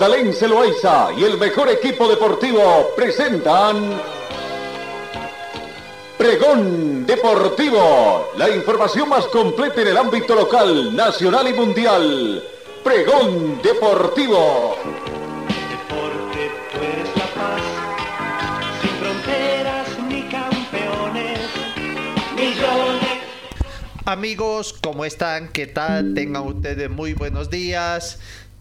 Dalén Celoaiza y el mejor equipo deportivo presentan Pregón Deportivo, la información más completa en el ámbito local, nacional y mundial. Pregón Deportivo. Deporte, tú eres la paz, sin fronteras ni campeones, millones. Amigos, ¿cómo están? ¿Qué tal? Tengan ustedes muy buenos días.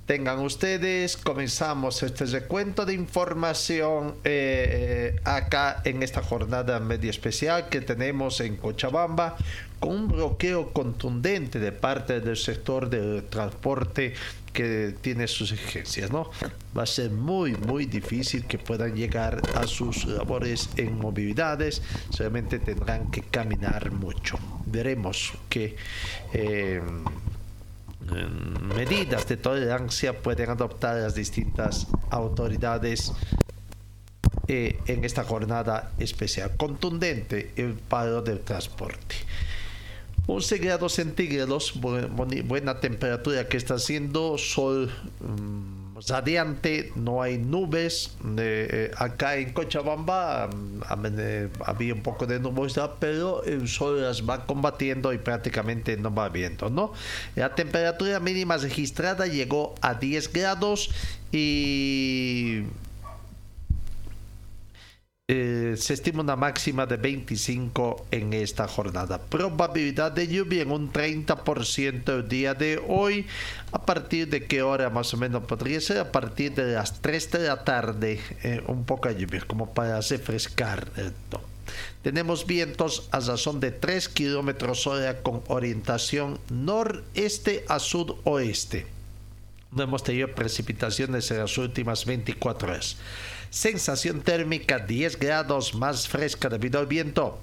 Tengan ustedes, comenzamos este recuento de información eh, acá en esta jornada medio especial que tenemos en Cochabamba con un bloqueo contundente de parte del sector del transporte que tiene sus exigencias, ¿no? Va a ser muy, muy difícil que puedan llegar a sus labores en movilidades, solamente tendrán que caminar mucho. Veremos que... Eh, medidas de tolerancia pueden adoptar las distintas autoridades eh, en esta jornada especial. Contundente el paro del transporte. 11 grados centígrados, buena temperatura que está haciendo, sol mm, radiante, no hay nubes. Eh, acá en Cochabamba mm, eh, había un poco de nubosidad, pero el sol las va combatiendo y prácticamente no va viendo, ¿no? La temperatura mínima registrada llegó a 10 grados y eh, se estima una máxima de 25 en esta jornada. Probabilidad de lluvia en un 30% el día de hoy. ¿A partir de qué hora más o menos podría ser? A partir de las 3 de la tarde, eh, un poco de lluvia, como para refrescar esto. Tenemos vientos a razón de 3 kilómetros hora con orientación noreste a sudoeste. No hemos tenido precipitaciones en las últimas 24 horas. Sensación térmica 10 grados más fresca debido al viento.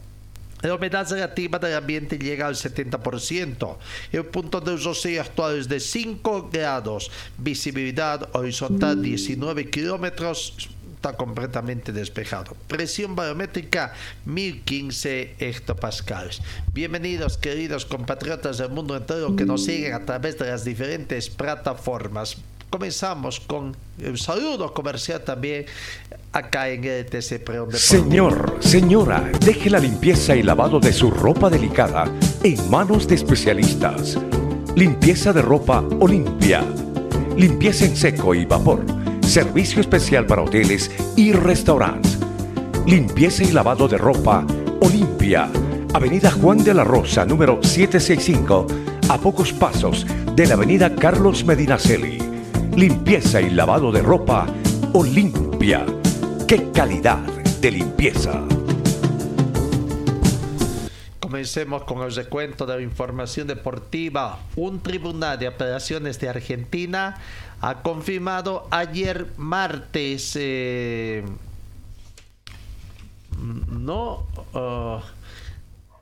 La humedad relativa del ambiente llega al 70%. El punto de rocío actual es de 5 grados. Visibilidad horizontal 19 kilómetros. Está completamente despejado. Presión barométrica 1015 hectopascales. Bienvenidos, queridos compatriotas del mundo entero que nos siguen a través de las diferentes plataformas comenzamos con el saludo comercial también acá en ETC Preón de Señor, señora, deje la limpieza y lavado de su ropa delicada en manos de especialistas. Limpieza de ropa Olimpia. Limpieza en seco y vapor. Servicio especial para hoteles y restaurantes. Limpieza y lavado de ropa Olimpia. Avenida Juan de la Rosa, número 765, a pocos pasos de la Avenida Carlos Medinaceli limpieza y lavado de ropa Olimpia. ¡Qué calidad de limpieza! Comencemos con el recuento de la información deportiva. Un tribunal de apelaciones de Argentina ha confirmado ayer martes eh, no uh,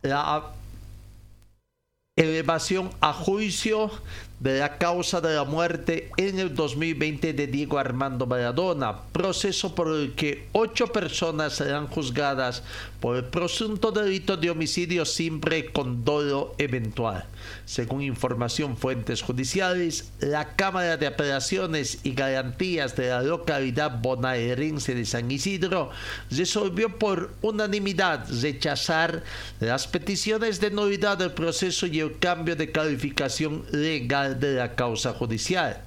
la elevación a juicio de la causa de la muerte en el 2020 de Diego Armando Maradona, proceso por el que ocho personas serán juzgadas por el presunto delito de homicidio simple con dolo eventual. Según información fuentes judiciales, la Cámara de Apelaciones y Garantías de la localidad bonaerense de San Isidro resolvió por unanimidad rechazar las peticiones de nulidad del proceso y el cambio de calificación legal de la causa judicial.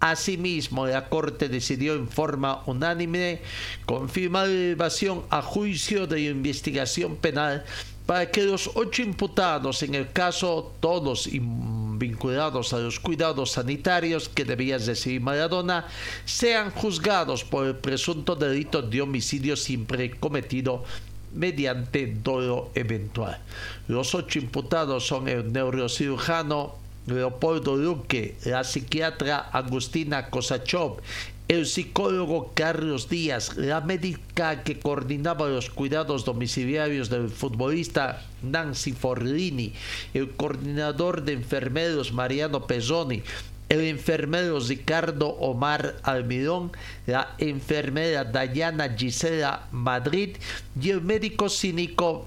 Asimismo, la Corte decidió en forma unánime confirmar la elevación a juicio de investigación penal para que los ocho imputados, en el caso todos vinculados a los cuidados sanitarios que debía recibir Maradona, sean juzgados por el presunto delito de homicidio siempre cometido mediante dolo eventual. Los ocho imputados son el neurocirujano Leopoldo Luque, la psiquiatra Agustina Kosachov, el psicólogo Carlos Díaz, la médica que coordinaba los cuidados domiciliarios del futbolista Nancy Forlini, el coordinador de enfermeros Mariano Pezzoni, el enfermero Ricardo Omar Almirón, la enfermera Dayana Gisela Madrid y el médico cínico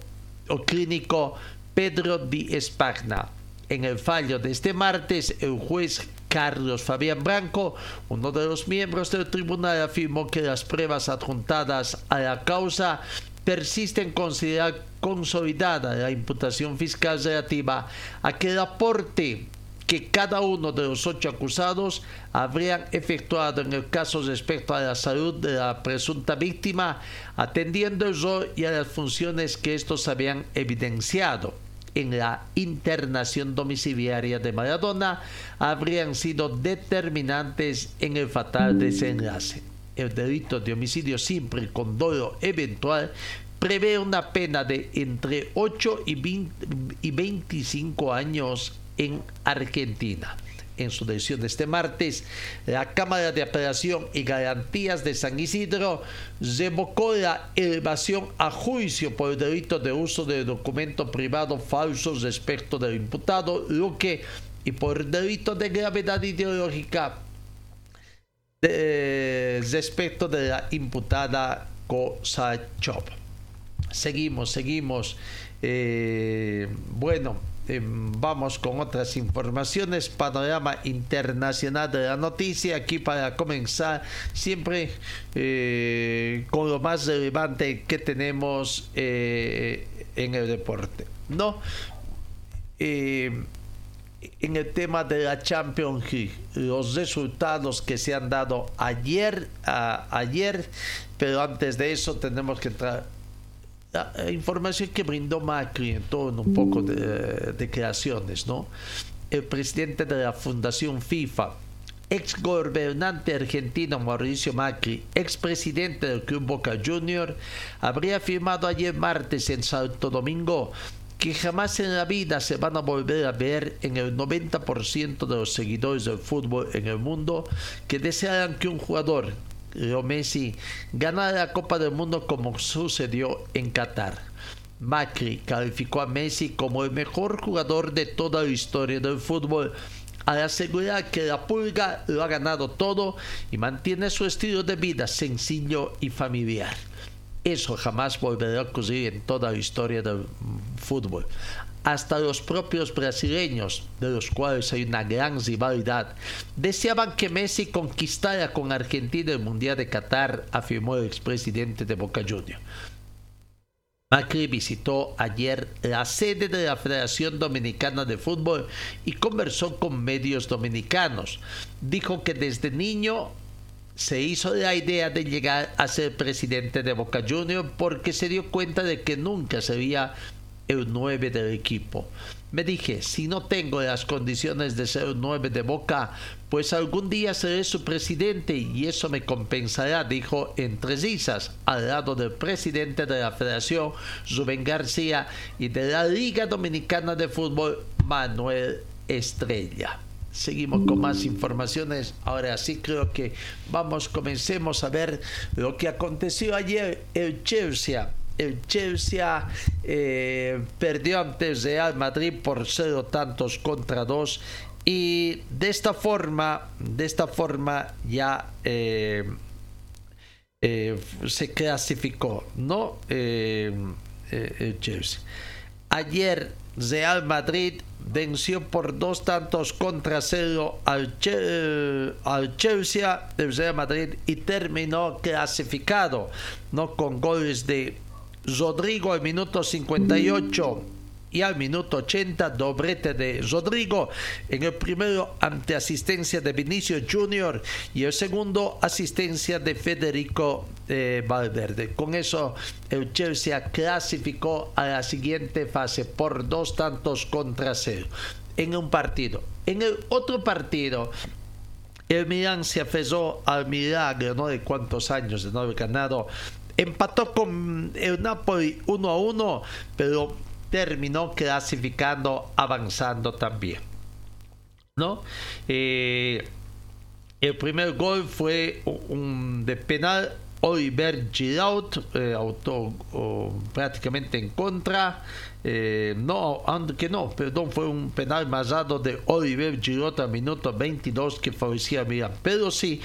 o clínico Pedro Di Espagna. En el fallo de este martes, el juez Carlos Fabián Branco, uno de los miembros del tribunal, afirmó que las pruebas adjuntadas a la causa persisten considerar consolidada la imputación fiscal relativa a que el aporte que cada uno de los ocho acusados habrían efectuado en el caso respecto a la salud de la presunta víctima, atendiendo el rol y a las funciones que estos habían evidenciado en la internación domiciliaria de Maradona habrían sido determinantes en el fatal desenlace. El delito de homicidio simple con dolo eventual prevé una pena de entre 8 y 25 años en Argentina en su decisión de este martes, la Cámara de Apelación y Garantías de San Isidro revocó la elevación a juicio por el delito de uso de documento privado falso respecto del imputado Luque y por el delito de gravedad ideológica respecto de la imputada Kosachov. Seguimos, seguimos. Eh, bueno, Em, vamos con otras informaciones. Panorama internacional de la noticia. Aquí para comenzar, siempre eh, con lo más relevante que tenemos eh, en el deporte. ¿No? Eh, en el tema de la Champions League, los resultados que se han dado ayer, ayer, pero antes de eso tenemos que entrar la información que brindó Macri en todo un poco de, creaciones, ¿no? El presidente de la Fundación FIFA, ex gobernante argentino Mauricio Macri, ex presidente del Club Boca Junior, habría afirmado ayer martes en Santo Domingo que jamás en la vida se van a volver a ver en el 90% de los seguidores del fútbol en el mundo que desearan que un jugador Leo Messi gana la Copa del Mundo como sucedió en Qatar. Macri calificó a Messi como el mejor jugador de toda la historia del fútbol al asegurar que la pulga lo ha ganado todo y mantiene su estilo de vida sencillo y familiar. Eso jamás volverá a ocurrir en toda la historia del fútbol hasta los propios brasileños, de los cuales hay una gran rivalidad, deseaban que Messi conquistara con Argentina el Mundial de Qatar, afirmó el expresidente de Boca Juniors. Macri visitó ayer la sede de la Federación Dominicana de Fútbol y conversó con medios dominicanos. Dijo que desde niño se hizo la idea de llegar a ser presidente de Boca Juniors porque se dio cuenta de que nunca se había el 9 del equipo. Me dije, si no tengo las condiciones de ser un 9 de Boca, pues algún día seré su presidente y eso me compensará, dijo entre risas, al lado del presidente de la Federación, Rubén García, y de la Liga Dominicana de Fútbol, Manuel Estrella. Seguimos con más informaciones. Ahora sí creo que vamos, comencemos a ver lo que aconteció ayer en Chelsea el Chelsea eh, perdió ante el Real Madrid por cero tantos contra dos. Y de esta forma de esta forma ya eh, eh, se clasificó no el Chelsea. Ayer Real Madrid venció por dos tantos contra cero al, Chelsea del Real Madrid y terminó clasificado no con goles de Rodrigo al minuto 58 y al minuto 80 doblete de Rodrigo en el primero ante asistencia de Vinicio Junior y el segundo asistencia de Federico eh, Valverde. Con eso el Chelsea clasificó a la siguiente fase por dos tantos contra cero en un partido. En el otro partido el Milan se aferró al milagro, ¿no? De cuántos años de no haber ganado Empató con el Napoli 1 a 1, pero terminó clasificando, avanzando también. ¿no? Eh, el primer gol fue un de penal Oliver Giroud, eh, auto prácticamente en contra. Eh, no, aunque no, perdón, fue un penal masado de Oliver Giroud a minuto 22 que favorecía a Milan. Pero sí,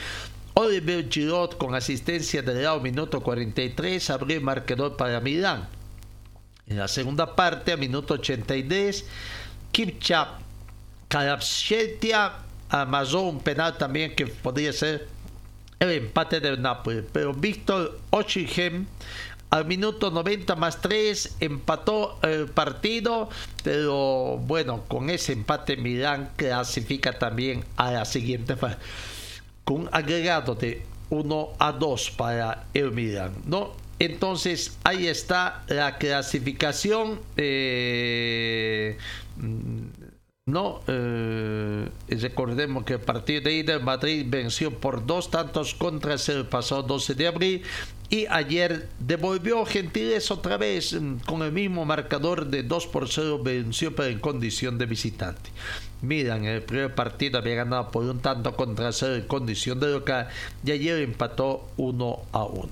Oliver Giroud con asistencia de lado minuto 43 abrió el marcador para Milán. En la segunda parte, a minuto 83, Kipcha Karabshetia amasó un penal también que podría ser el empate del Napoli. Pero Víctor Ochigem al minuto 90 más 3 empató el partido, pero bueno, con ese empate Milán clasifica también a la siguiente fase, con agregado de 1 a 2 para el Milán, ¿no? Entonces ahí está la clasificación. Eh, no, eh, recordemos que el partido de ida Madrid venció por dos tantos contra el pasado 12 de abril y ayer devolvió Gentiles otra vez mm, con el mismo marcador de 2 por 0 venció pero en condición de visitante. Miran, el primer partido había ganado por un tanto contra el en condición de local y ayer empató 1 a 1.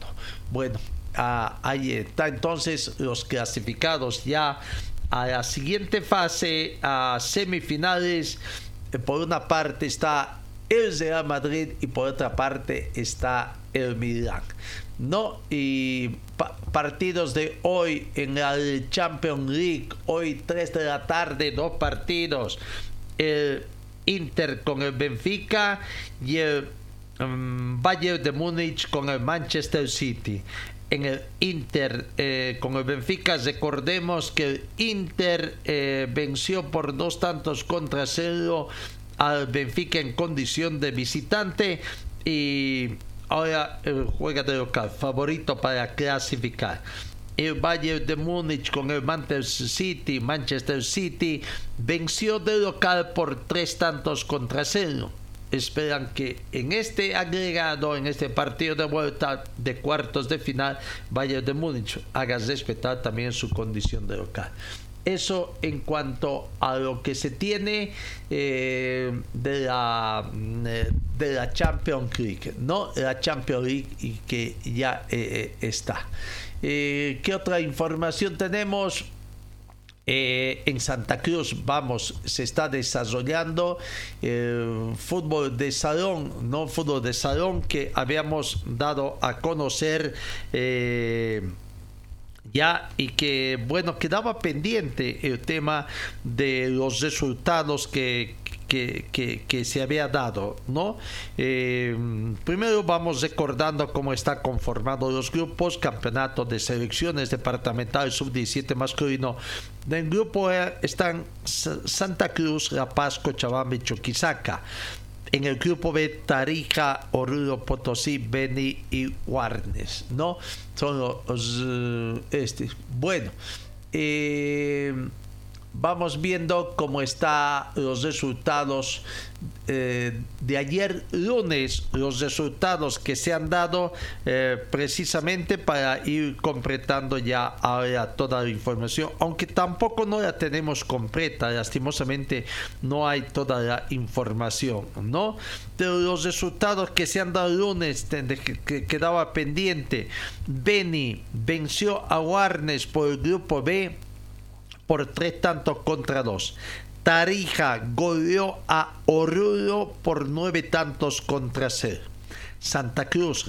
Bueno, ah, ahí está entonces los clasificados ya a la siguiente fase, a semifinales. Por una parte está el Real Madrid y por otra parte está el Milan. No, y partidos de hoy en la Champions League, hoy 3 de la tarde, dos partidos. El Inter con el Benfica y el mm, Bayern de Múnich con el Manchester City en el Inter eh, con el Benfica. Recordemos que el Inter eh, venció por dos tantos contra cero al Benfica en condición de visitante y ahora juega de local, favorito para clasificar. El Bayern de Múnich con el Manchester City, Manchester City venció de local por tres tantos contra cero esperan que en este agregado, en este partido de vuelta de cuartos de final, Bayern de Múnich haga respetar también su condición de local. Eso en cuanto a lo que se tiene eh, de, la, de la Champions League, ¿no? La Champions League y que ya eh, eh, está. ¿Qué otra información tenemos? Eh, en Santa Cruz, vamos, se está desarrollando el fútbol de salón, no fútbol de salón que habíamos dado a conocer. Eh, ya y que bueno quedaba pendiente el tema de los resultados que, que, se había dado, ¿no? Eh, primero vamos recordando cómo está conformado los grupos, campeonato de selecciones departamentales sub-17 masculino. En grupo e están Santa Cruz, La Paz, Cochabamba y Chuquisaca. En el grupo B, Tarija, Oruro, Potosí, Beni y Guarnes, ¿no? Son los, eh, este. Bueno, eh, vamos viendo cómo están los resultados eh, de ayer lunes, los resultados que se han dado eh, precisamente para ir completando ya ahora toda la información, aunque tampoco no la tenemos completa, lastimosamente no hay toda la información, ¿no? De los resultados que se han dado lunes, que quedaba pendiente, Beni venció a Warnes por el grupo B por tres tantos contra dos. Tarija goleó a Oruro por nueve tantos contra cero. Santa Cruz,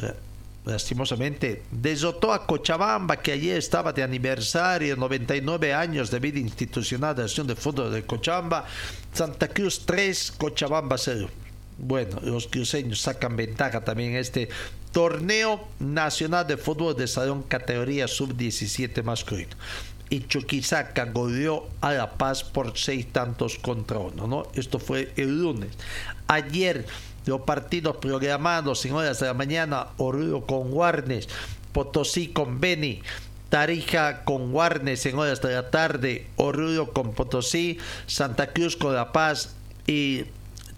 lastimosamente, desotó a Cochabamba, que ayer estaba de aniversario, 99 años de vida institucional de acción de fútbol de Cochabamba. Santa Cruz 3, Cochabamba 0. Bueno, los cruceños sacan ventaja también este torneo nacional de fútbol de salón categoría sub-17 masculino y Chuquisaca goleó a La Paz por seis tantos contra uno, ¿no? Esto fue el lunes. Ayer, los partidos programados en horas de la mañana, Oruro con Guarnes, Potosí con Beni, Tarija con Guarnes en horas de la tarde, Oruro con Potosí, Santa Cruz con La Paz y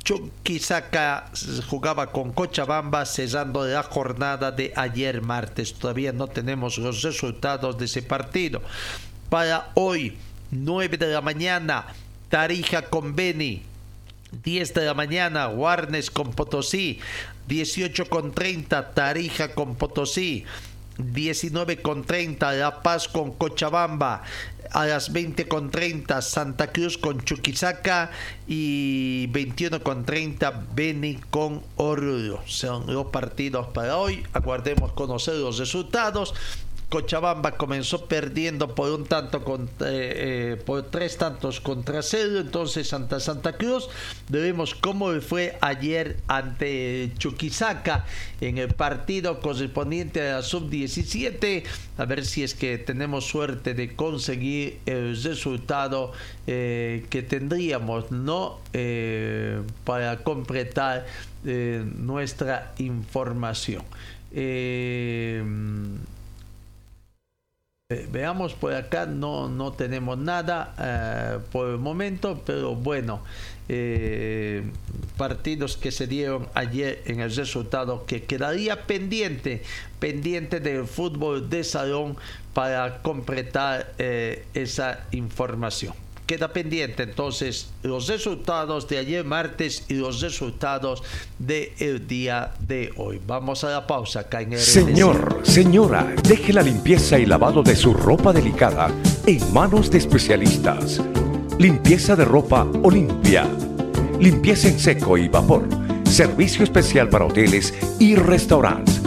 Chuquisaca jugaba con Cochabamba cerrando la jornada de ayer martes. Todavía no tenemos los resultados de ese partido para hoy, 9 de la mañana, Tarija con Beni, 10 de la mañana, Warnes con Potosí. 18 con 30, Tarija con Potosí. 19 con 30, La Paz con Cochabamba. A las 20 con 30, Santa Cruz con Chuquisaca. Y 21 con 30, Beni con Oruro. Son los partidos para hoy. Aguardemos conocer los resultados. Cochabamba comenzó perdiendo por un tanto con, eh, eh, por tres tantos contra cero entonces Santa Santa Cruz vemos cómo fue ayer ante Chuquisaca en el partido correspondiente a la sub 17 a ver si es que tenemos suerte de conseguir el resultado eh, que tendríamos no para completar nuestra información veamos por acá, no, no tenemos nada eh, por el momento, pero bueno, eh, partidos que se dieron ayer en el resultado que quedaría pendiente, pendiente del fútbol de salón para completar eh, esa información queda pendiente entonces los resultados de ayer martes y los resultados del día de hoy. Vamos a la pausa acá en Señor, señora, deje la limpieza y lavado de su ropa delicada en manos de especialistas. Limpieza de ropa Olimpia. Limpieza en seco y vapor. Servicio especial para hoteles y restaurantes.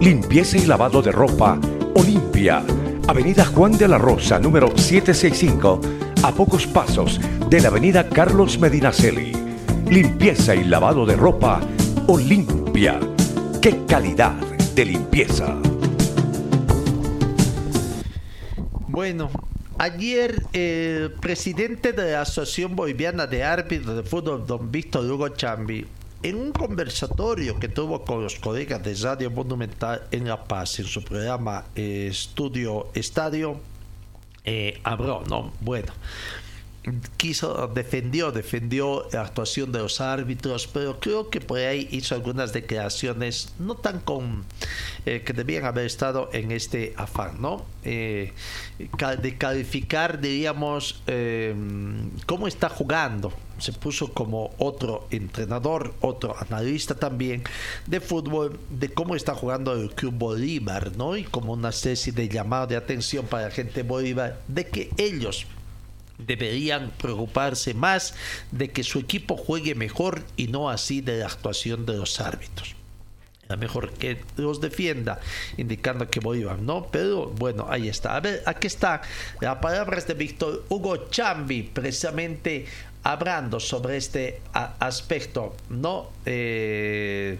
Limpieza y lavado de ropa Olimpia. Avenida Juan de la Rosa, número 765 a pocos pasos de la avenida Carlos Medinaceli. Limpieza y lavado de ropa Olimpia. ¡Qué calidad de limpieza! Bueno, ayer el presidente de la Asociación Boliviana de Árbitros de Fútbol, don Víctor Hugo Chambi, en un conversatorio que tuvo con los colegas de Radio Monumental en La Paz, en su programa eh, Estudio Estadio, eh, ¿no? Bueno, quiso, defendió, defendió la actuación de los árbitros, pero creo que por ahí hizo algunas declaraciones no tan con eh, que debían haber estado en este afán, ¿no? Eh, de calificar, diríamos, eh, cómo está jugando. Se puso como otro entrenador, otro analista también de fútbol, de cómo está jugando el Club Bolívar, ¿no? Y como una especie de llamado de atención para la gente de Bolívar, de que ellos deberían preocuparse más de que su equipo juegue mejor y no así de la actuación de los árbitros. Era mejor que los defienda, indicando que Bolívar no, pero bueno, ahí está. A ver, aquí está la palabra de Víctor Hugo Chambi, precisamente hablando sobre este aspecto, ¿no? Eh,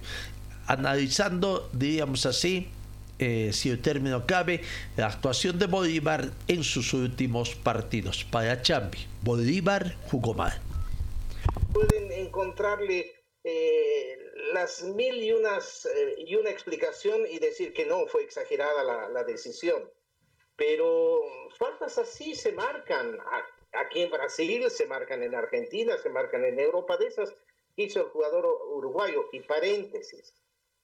analizando, diríamos así, eh, si el término cabe, la actuación de Bolívar en sus últimos partidos. Para Chambi, Bolívar jugó mal. Pueden encontrarle eh, las mil y, unas, eh, y una explicación y decir que no, fue exagerada la, la decisión. Pero faltas así se marcan aquí en Brasil, se marcan en Argentina, se marcan en Europa. De esas hizo el jugador uruguayo. Y paréntesis,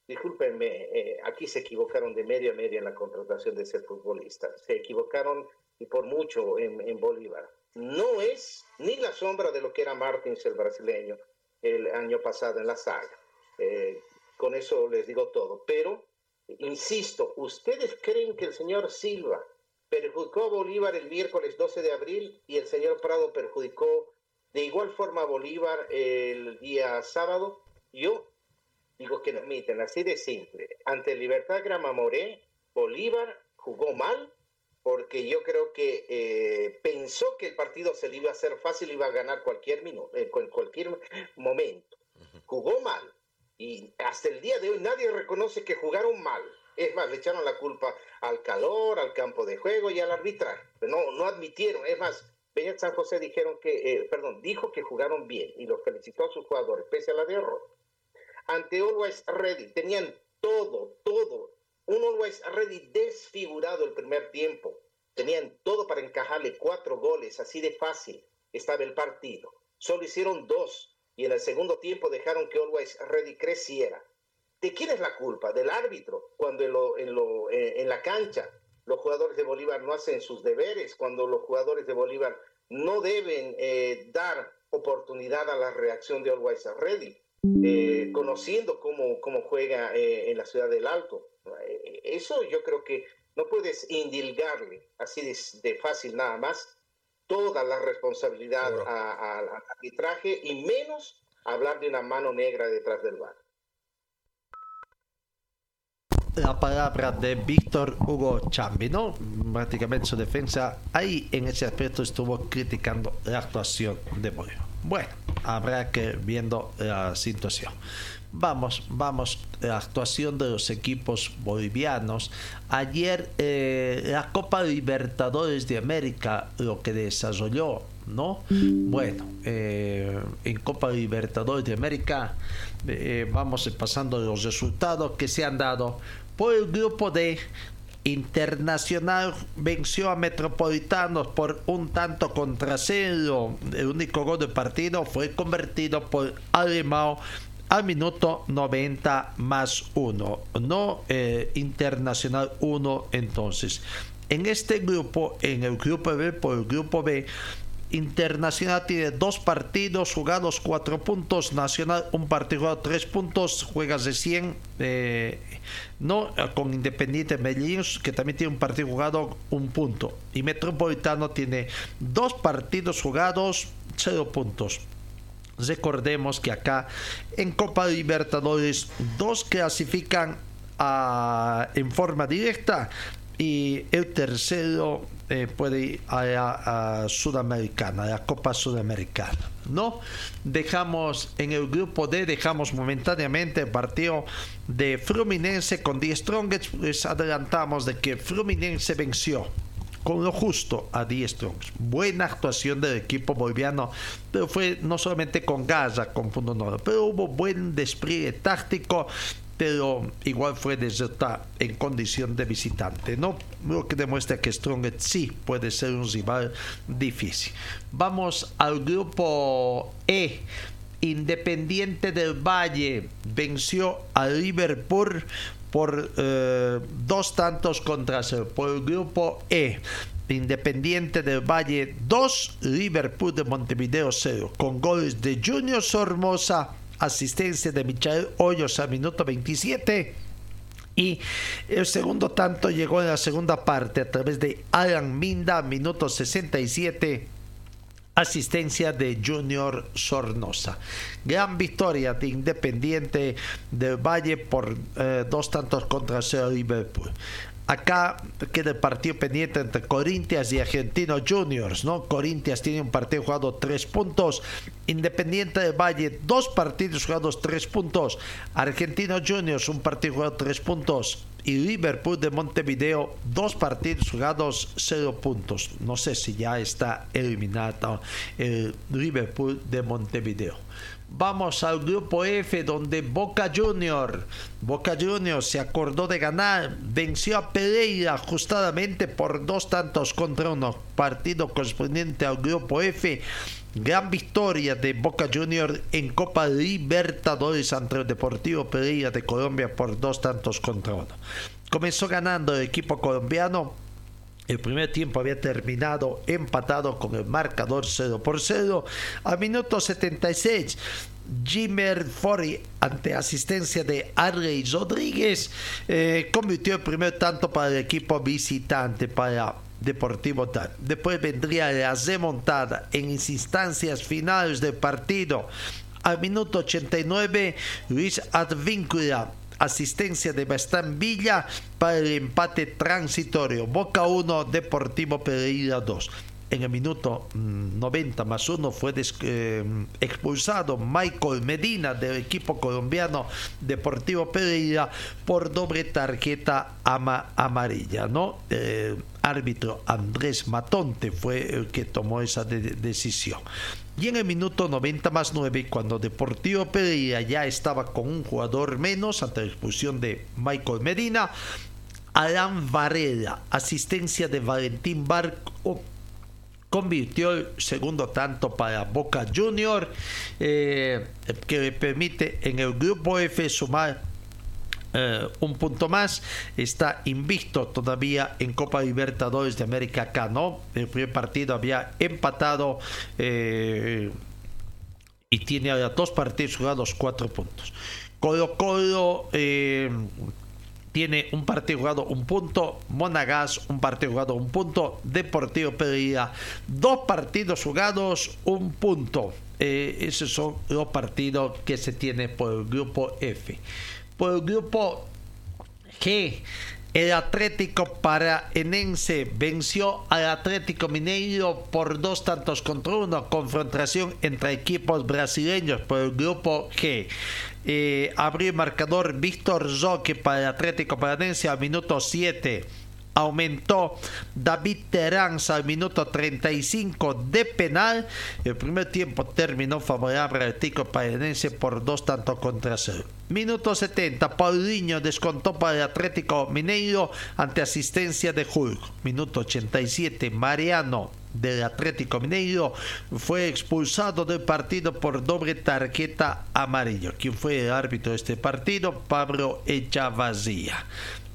discúlpenme, eh, aquí se equivocaron de medio a medio en la contratación de ese futbolista. Se equivocaron y por mucho en, Bolívar. No es ni la sombra de lo que era Martins, el brasileño, el año pasado en la saga. Eh, con eso les digo todo. Pero, insisto, ¿ustedes creen que el señor Silva perjudicó a Bolívar el miércoles 12 de abril y el señor Prado perjudicó de igual forma a Bolívar el día sábado? Yo digo que no admiten, así de simple. Ante Libertad Grama Moré, Bolívar jugó mal porque yo creo que eh, pensó que el partido se le iba a hacer fácil, iba a ganar cualquier minuto, en cualquier momento. Jugó mal. Y hasta el día de hoy nadie reconoce que jugaron mal. Es más, le echaron la culpa al calor, al campo de juego y al arbitraje. No, no admitieron. Es más, Peña San José dijeron que, eh, perdón, dijo que jugaron bien y los felicitó a sus jugadores, pese a la derrota ante Always Ready. Tenían todo, todo. Un Always Ready desfigurado el primer tiempo. Tenían todo para encajarle cuatro goles, así de fácil estaba el partido. Solo hicieron dos y en el segundo tiempo dejaron que Always Ready creciera. ¿De quién es la culpa? Del árbitro, cuando en, lo, en, lo, eh, la cancha los jugadores de Bolívar no hacen sus deberes, cuando los jugadores de Bolívar no deben eh, dar oportunidad a la reacción de Always Ready, eh, conociendo cómo, cómo juega eh, en la ciudad del Alto. Eh, eso yo creo que no puedes indilgarle así de, fácil nada más toda la responsabilidad al arbitraje y menos hablar de una mano negra detrás del bar la palabra de Víctor Hugo Chambi, ¿no? Prácticamente su defensa ahí en ese aspecto estuvo criticando la actuación de Bolívar. Bueno, habrá que viendo la situación. Vamos, vamos, la actuación de los equipos bolivianos. Ayer eh, la Copa Libertadores de América lo que desarrolló, ¿no? Bueno, eh, en Copa Libertadores de América eh, vamos pasando los resultados que se han dado por el grupo D. Internacional venció a Metropolitanos por un tanto contra cero. El único gol del partido fue convertido por Alemão al minuto 90 más 1. No eh, Internacional 1 entonces. En este grupo, en el grupo B, por el grupo B, Internacional tiene dos partidos jugados, cuatro puntos. Nacional, un partido jugado, tres puntos. Juegas de 100. Eh, no con Independiente Medellín, que también tiene un partido jugado, un punto. Y Metropolitano tiene dos partidos jugados, cero puntos. Recordemos que acá en Copa Libertadores, dos clasifican en forma directa y el tercero eh, puede ir a la Sudamericana, a la Copa Sudamericana. ¿no? Dejamos en el grupo D, dejamos momentáneamente el partido de Fluminense con 10 Strongest, les adelantamos de que Fluminense venció con lo justo a 10 Strongest. Buena actuación del equipo boliviano, pero fue no solamente con Gaza, con Punto Norte, pero hubo buen despliegue táctico pero igual fue derrotada en condición de visitante, ¿no? Lo que demuestra que Strongest sí puede ser un rival difícil. Vamos al grupo E. Independiente del Valle venció a Liverpool por eh, dos tantos contra cero. Por el grupo E. Independiente del Valle 2, Liverpool de Montevideo 0, con goles de Junior Sormosa asistencia de Michael Hoyos al minuto 27. Y el segundo tanto llegó en la segunda parte a través de Alan Minda, minuto 67 asistencia de Junior Sornosa. Gran victoria de Independiente del Valle por eh, dos tantos contra cero Liverpool. Acá queda el partido pendiente entre Corintias y Argentino Juniors, ¿no? Corintias tiene un partido jugado tres puntos, Independiente de Valle dos partidos jugados tres puntos, Argentino Juniors un partido jugado tres puntos y Liverpool de Montevideo dos partidos jugados cero puntos. No sé si ya está eliminado el Liverpool de Montevideo. Vamos al grupo F donde Boca Junior, Boca Junior se acordó de ganar, venció a Pereira ajustadamente por dos tantos contra uno, partido correspondiente al grupo F. Gran victoria de Boca Junior en Copa Libertadores ante el Deportivo Pereira de Colombia por dos tantos contra uno. Comenzó ganando el equipo colombiano el primer tiempo había terminado empatado con el marcador 0 por 0. A minuto 76, Jimmer Fori, ante asistencia de Arley Rodríguez, eh, convirtió el primer tanto para el equipo visitante, para Deportivo Tal. Después vendría la remontada en instancias finales del partido. Al minuto 89, Luis Advíncula asistencia de Bastán Villa para el empate transitorio. Boca 1, Deportivo Pereira 2. En el minuto 90 mm, más 1 fue eh, expulsado Michael Medina del equipo colombiano Deportivo Pereira por doble tarjeta ama amarilla. ¿no? Eh, árbitro Andrés Matonte fue el que tomó esa decisión. Y en el minuto 90 más 9, cuando Deportivo Pereira ya estaba con un jugador menos ante la expulsión de Michael Medina, Alan Varela, asistencia de Valentín Barco, convirtió el segundo tanto para Boca Junior, eh, que le permite en el grupo F sumar eh, un punto más. Está invicto todavía en Copa Libertadores de América acá, ¿no? El primer partido había empatado. Eh, y tiene ahora dos partidos jugados, cuatro puntos. Colo Colo tiene un partido jugado, un punto. Monagas, un partido jugado, un punto. Deportivo Pereira, dos partidos jugados, un punto. Eh, esos son los partidos que se tiene por el grupo F. Por el grupo G, el Atlético Paraenense venció al Atlético Mineiro por dos tantos contra uno. Confrontación entre equipos brasileños por el grupo G. Eh, abrió el marcador Víctor Zoque para el Atlético Paraenense al minuto 7 aumentó David Terán al minuto 35 de penal. El primer tiempo terminó favorable al Tico Parenense por dos tantos contra cero. Minuto 70, Paulinho descontó para el Atlético Mineiro ante asistencia de Hulk. Minuto 87, Mariano del Atlético Mineiro fue expulsado del partido por doble tarjeta amarillo. ¿Quién fue el árbitro de este partido? Pablo Echavazía.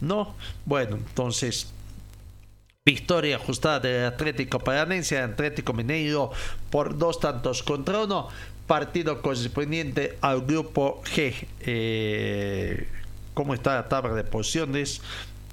¿No? Bueno, entonces victoria ajustada del Atlético Paranense, Atlético Mineiro por dos tantos contra uno. Partido correspondiente al grupo G. Eh, ¿Cómo está la tabla de posiciones?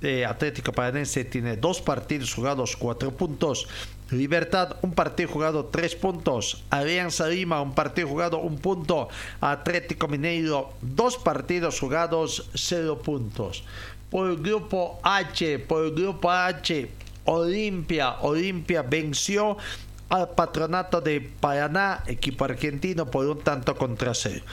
Eh, Atlético Paranense tiene dos partidos jugados, cuatro puntos. Libertad, un partido jugado, tres puntos. Alianza Lima, un partido jugado, un punto. Atlético Mineiro, dos partidos jugados, cero puntos. Por el grupo H, por el grupo H, Olimpia. Olimpia venció al Patronato de Paraná, equipo argentino, por un tanto contra cero.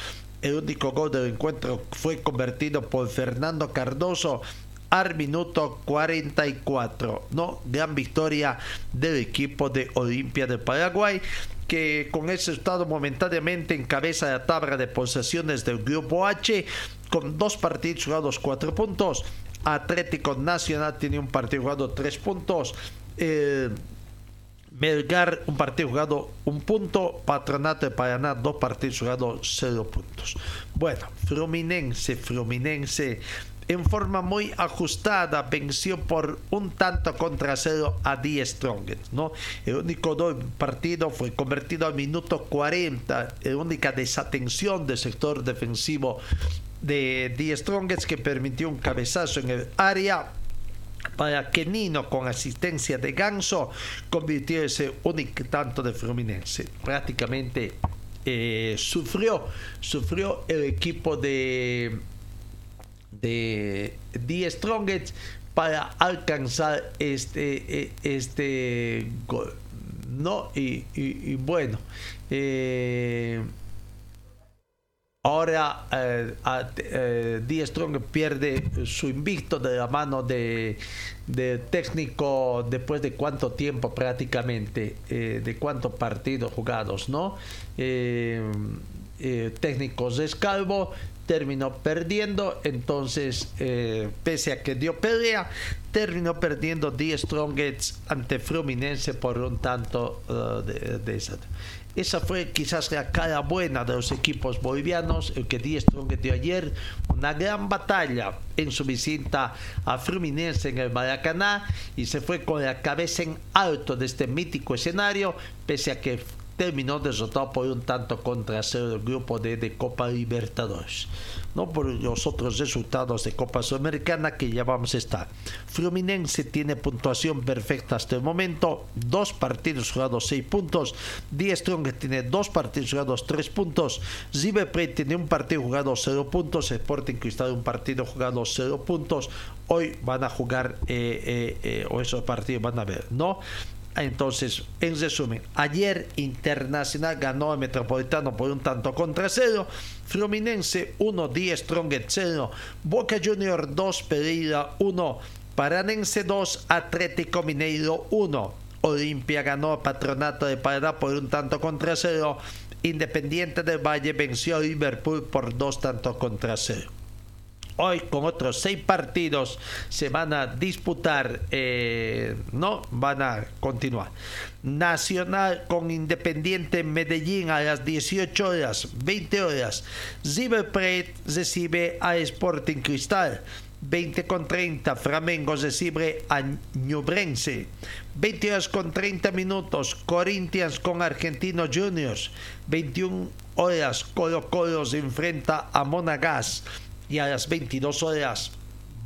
El único gol del encuentro fue convertido por Fernando Cardoso al minuto 44. ¿no? Gran victoria del equipo de Olimpia de Paraguay que con ese estado momentáneamente encabeza la tabla de posesiones del grupo H con dos partidos jugados cuatro puntos Atlético Nacional tiene un partido jugado tres puntos. Eh, Melgar, un partido jugado un punto. Patronato de Paraná, dos partidos jugados cero puntos. Bueno, Fluminense, Fluminense en forma muy ajustada venció por un tanto contra cero a Die Strongest, ¿no? El único partido fue convertido al minuto 40, la única desatención del sector defensivo de Die Strongest que permitió un cabezazo en el área para que Nino con asistencia de Ganso convirtió ese único tanto de Fluminense. Prácticamente eh, sufrió, sufrió el equipo de de Die Strongest para alcanzar este e, este gol. No, y, y, bueno, eh, Ahora eh, eh Strong pierde su invicto de la mano de, técnico después de cuánto tiempo prácticamente, eh, de cuántos partidos jugados, ¿no? Eh, técnicos de Escalvo terminó perdiendo, entonces pese a que dio pelea, terminó perdiendo The Strongest ante Fluminense por un tanto de, de esa. Esa fue quizás la cara buena de los equipos bolivianos, el que Die Strong dio ayer una gran batalla en su visita a Fluminense en el Maracaná y se fue con la cabeza en alto de este mítico escenario, pese a que terminó derrotado por un tanto contra cero del grupo de, de Copa Libertadores. No por los otros resultados de Copa Sudamericana que ya vamos a estar. Fluminense tiene puntuación perfecta hasta el momento, dos partidos jugados, seis puntos. Die Strong tiene dos partidos jugados, tres puntos. River tiene un partido jugado, cero puntos. Sporting Cristal un partido jugado, cero puntos. Hoy van a jugar, eh, eh, eh, o esos partidos van a ver, ¿no? Entonces, en resumen, ayer Internacional ganó al Metropolitano por un tanto contra cero. Fluminense 1, 10, Strongest 0. Boca Junior 2, Pereira 1. Paranense 2, Atlético Mineiro 1. Olimpia ganó Patronato de Paraná por un tanto contra cero. Independiente del Valle venció a Liverpool por dos tantos contra cero hoy con otros seis partidos se van a disputar, eh, no, van a continuar. Nacional con Independiente Medellín a las 18 horas, 20 horas. River Plate recibe a Sporting Cristal. 20 con 30 Flamengo recibe a Ñubrense. 22 con 30 minutos Corinthians con Argentinos Juniors. 21 horas Colo Colo se enfrenta a Monagas. Y a las 22 horas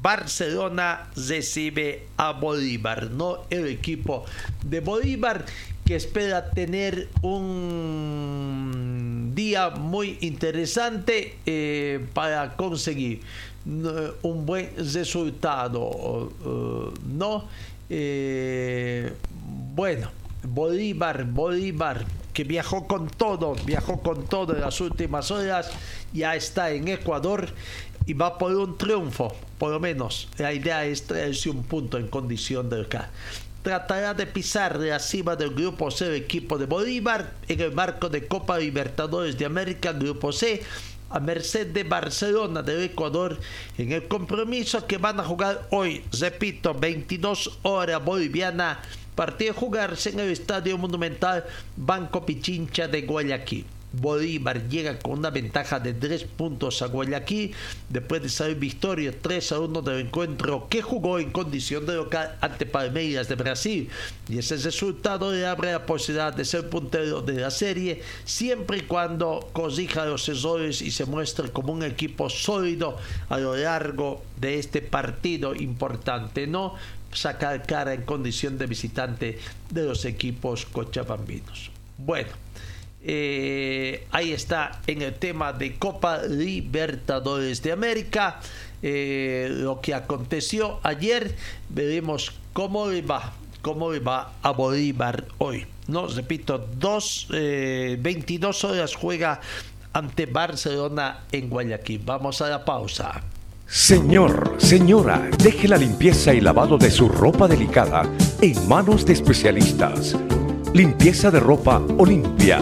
Barcelona recibe a Bolívar, no el equipo de Bolívar que espera tener un día muy interesante eh, para conseguir un buen resultado, ¿no? Eh, bueno, Bolívar, Bolívar, que viajó con todo, viajó con todo en las últimas horas, ya está en Ecuador y va por un triunfo, por lo menos. La idea es traerse un punto en condición de acá. Tratará de pisar la cima del Grupo C del equipo de Bolívar en el marco de Copa Libertadores de América, Grupo C a merced de Barcelona del Ecuador en el compromiso que van a jugar hoy, repito, 22 horas boliviana, partido jugarse en el Estadio Monumental Banco Pichincha de Guayaquil. Bolívar llega con una ventaja de 3 puntos a Guayaquil después de salir victoria 3 a 1 del encuentro que jugó en condición de local ante Palmeiras de Brasil y ese resultado le abre la posibilidad de ser puntero de la serie siempre y cuando corrija los errores y se muestre como un equipo sólido a lo largo de este partido importante, no sacar cara en condición de visitante de los equipos cochabambinos. Bueno, eh, ahí está en el tema de Copa Libertadores de América. Eh, lo que aconteció ayer, veremos cómo le va, cómo va a Bolívar hoy. No, repito, dos, 22 eh, horas juega ante Barcelona en Guayaquil. Vamos a la pausa. Señor, señora, deje la limpieza y lavado de su ropa delicada en manos de especialistas. Limpieza de ropa Olimpia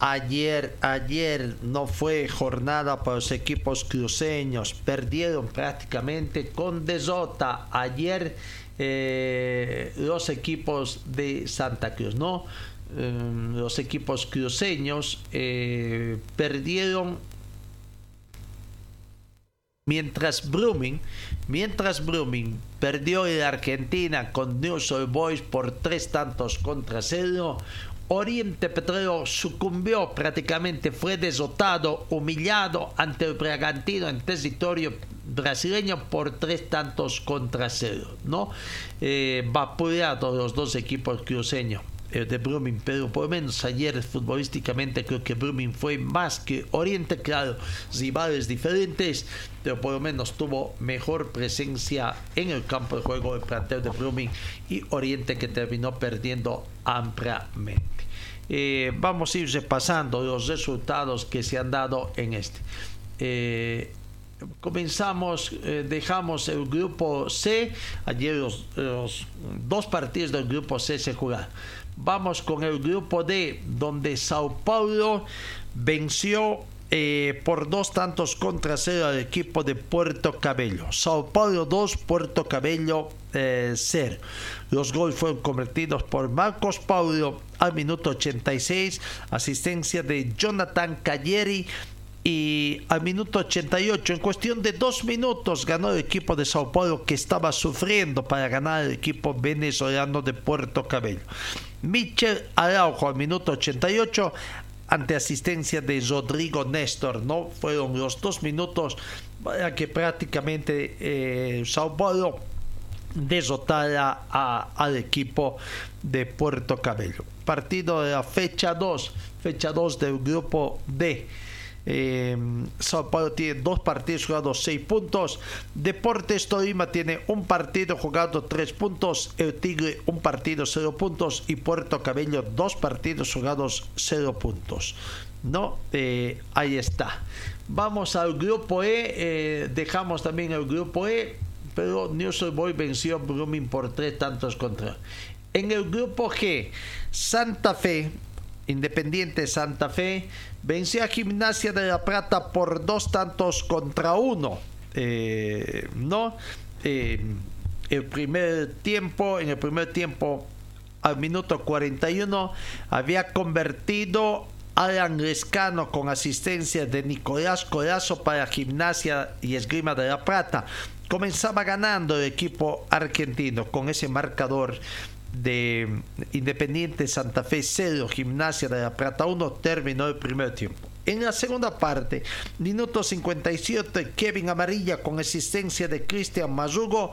Ayer, ayer no fue jornada para los equipos cruceños, perdieron prácticamente con desota ayer eh, los equipos de Santa Cruz, ¿no? Em, los equipos cruceños eh, perdieron mientras Blooming, mientras Blooming perdió en Argentina con News Boys por tres tantos contra cero, Oriente Petrolero sucumbió prácticamente, fue desotado, humillado ante el Bragantino en territorio brasileño por tres tantos contra cero, ¿no? Eh, vapuleado los dos equipos cruceños de Brumming, pero por lo menos ayer futbolísticamente creo que Brumming fue más que Oriente, claro, rivales diferentes, pero por lo menos tuvo mejor presencia en el campo de juego del plantel de Brumming y Oriente que terminó perdiendo ampliamente. Eh, vamos a ir repasando los resultados que se han dado en este. Eh, comenzamos, eh, dejamos el grupo C, ayer los, dos partidos del grupo C se jugaron. Vamos con el grupo D, donde Sao Paulo venció por dos tantos contra cero al equipo de Puerto Cabello. Sao Paulo 2, Puerto Cabello 0. Los goles fueron convertidos por Marcos Paulo al minuto 86, asistencia de Jonathan Cayeri y al minuto 88, en cuestión de dos minutos, ganó el equipo de Sao Paulo que estaba sufriendo para ganar el equipo venezolano de Puerto Cabello. Michel Araujo al minuto 88 ante asistencia de Rodrigo Néstor, ¿no? Fueron los dos minutos para que prácticamente eh, Sao Paulo derrotara al equipo de Puerto Cabello. Partido de la fecha 2, fecha 2 del grupo D. Eh, Sao Paulo tiene dos partidos jugados 6 puntos. Deportes Tolima tiene un partido jugado 3 puntos. El Tigre un partido 0 puntos. Y Puerto Cabello dos partidos jugados 0 puntos. No, eh, ahí está. Vamos al grupo E. Eh, dejamos también el grupo E pero News Boy venció a Blooming por tres tantos contra. En el grupo G, Santa Fe, Independiente Santa Fe, venció Gimnasia de la Plata por dos tantos contra uno. Eh, ¿No? Eh, el primer tiempo, en el primer tiempo, al minuto 41, había convertido Alan Lescano con asistencia de Nicolás Corazo para Gimnasia y Esgrima de la Plata. Comenzaba ganando el equipo argentino con ese marcador de Independiente Santa Fe 0, Gimnasia de la Plata 1, terminó el primer tiempo. En la segunda parte, minuto 57, Kevin Amarilla con asistencia de Cristian Mazugo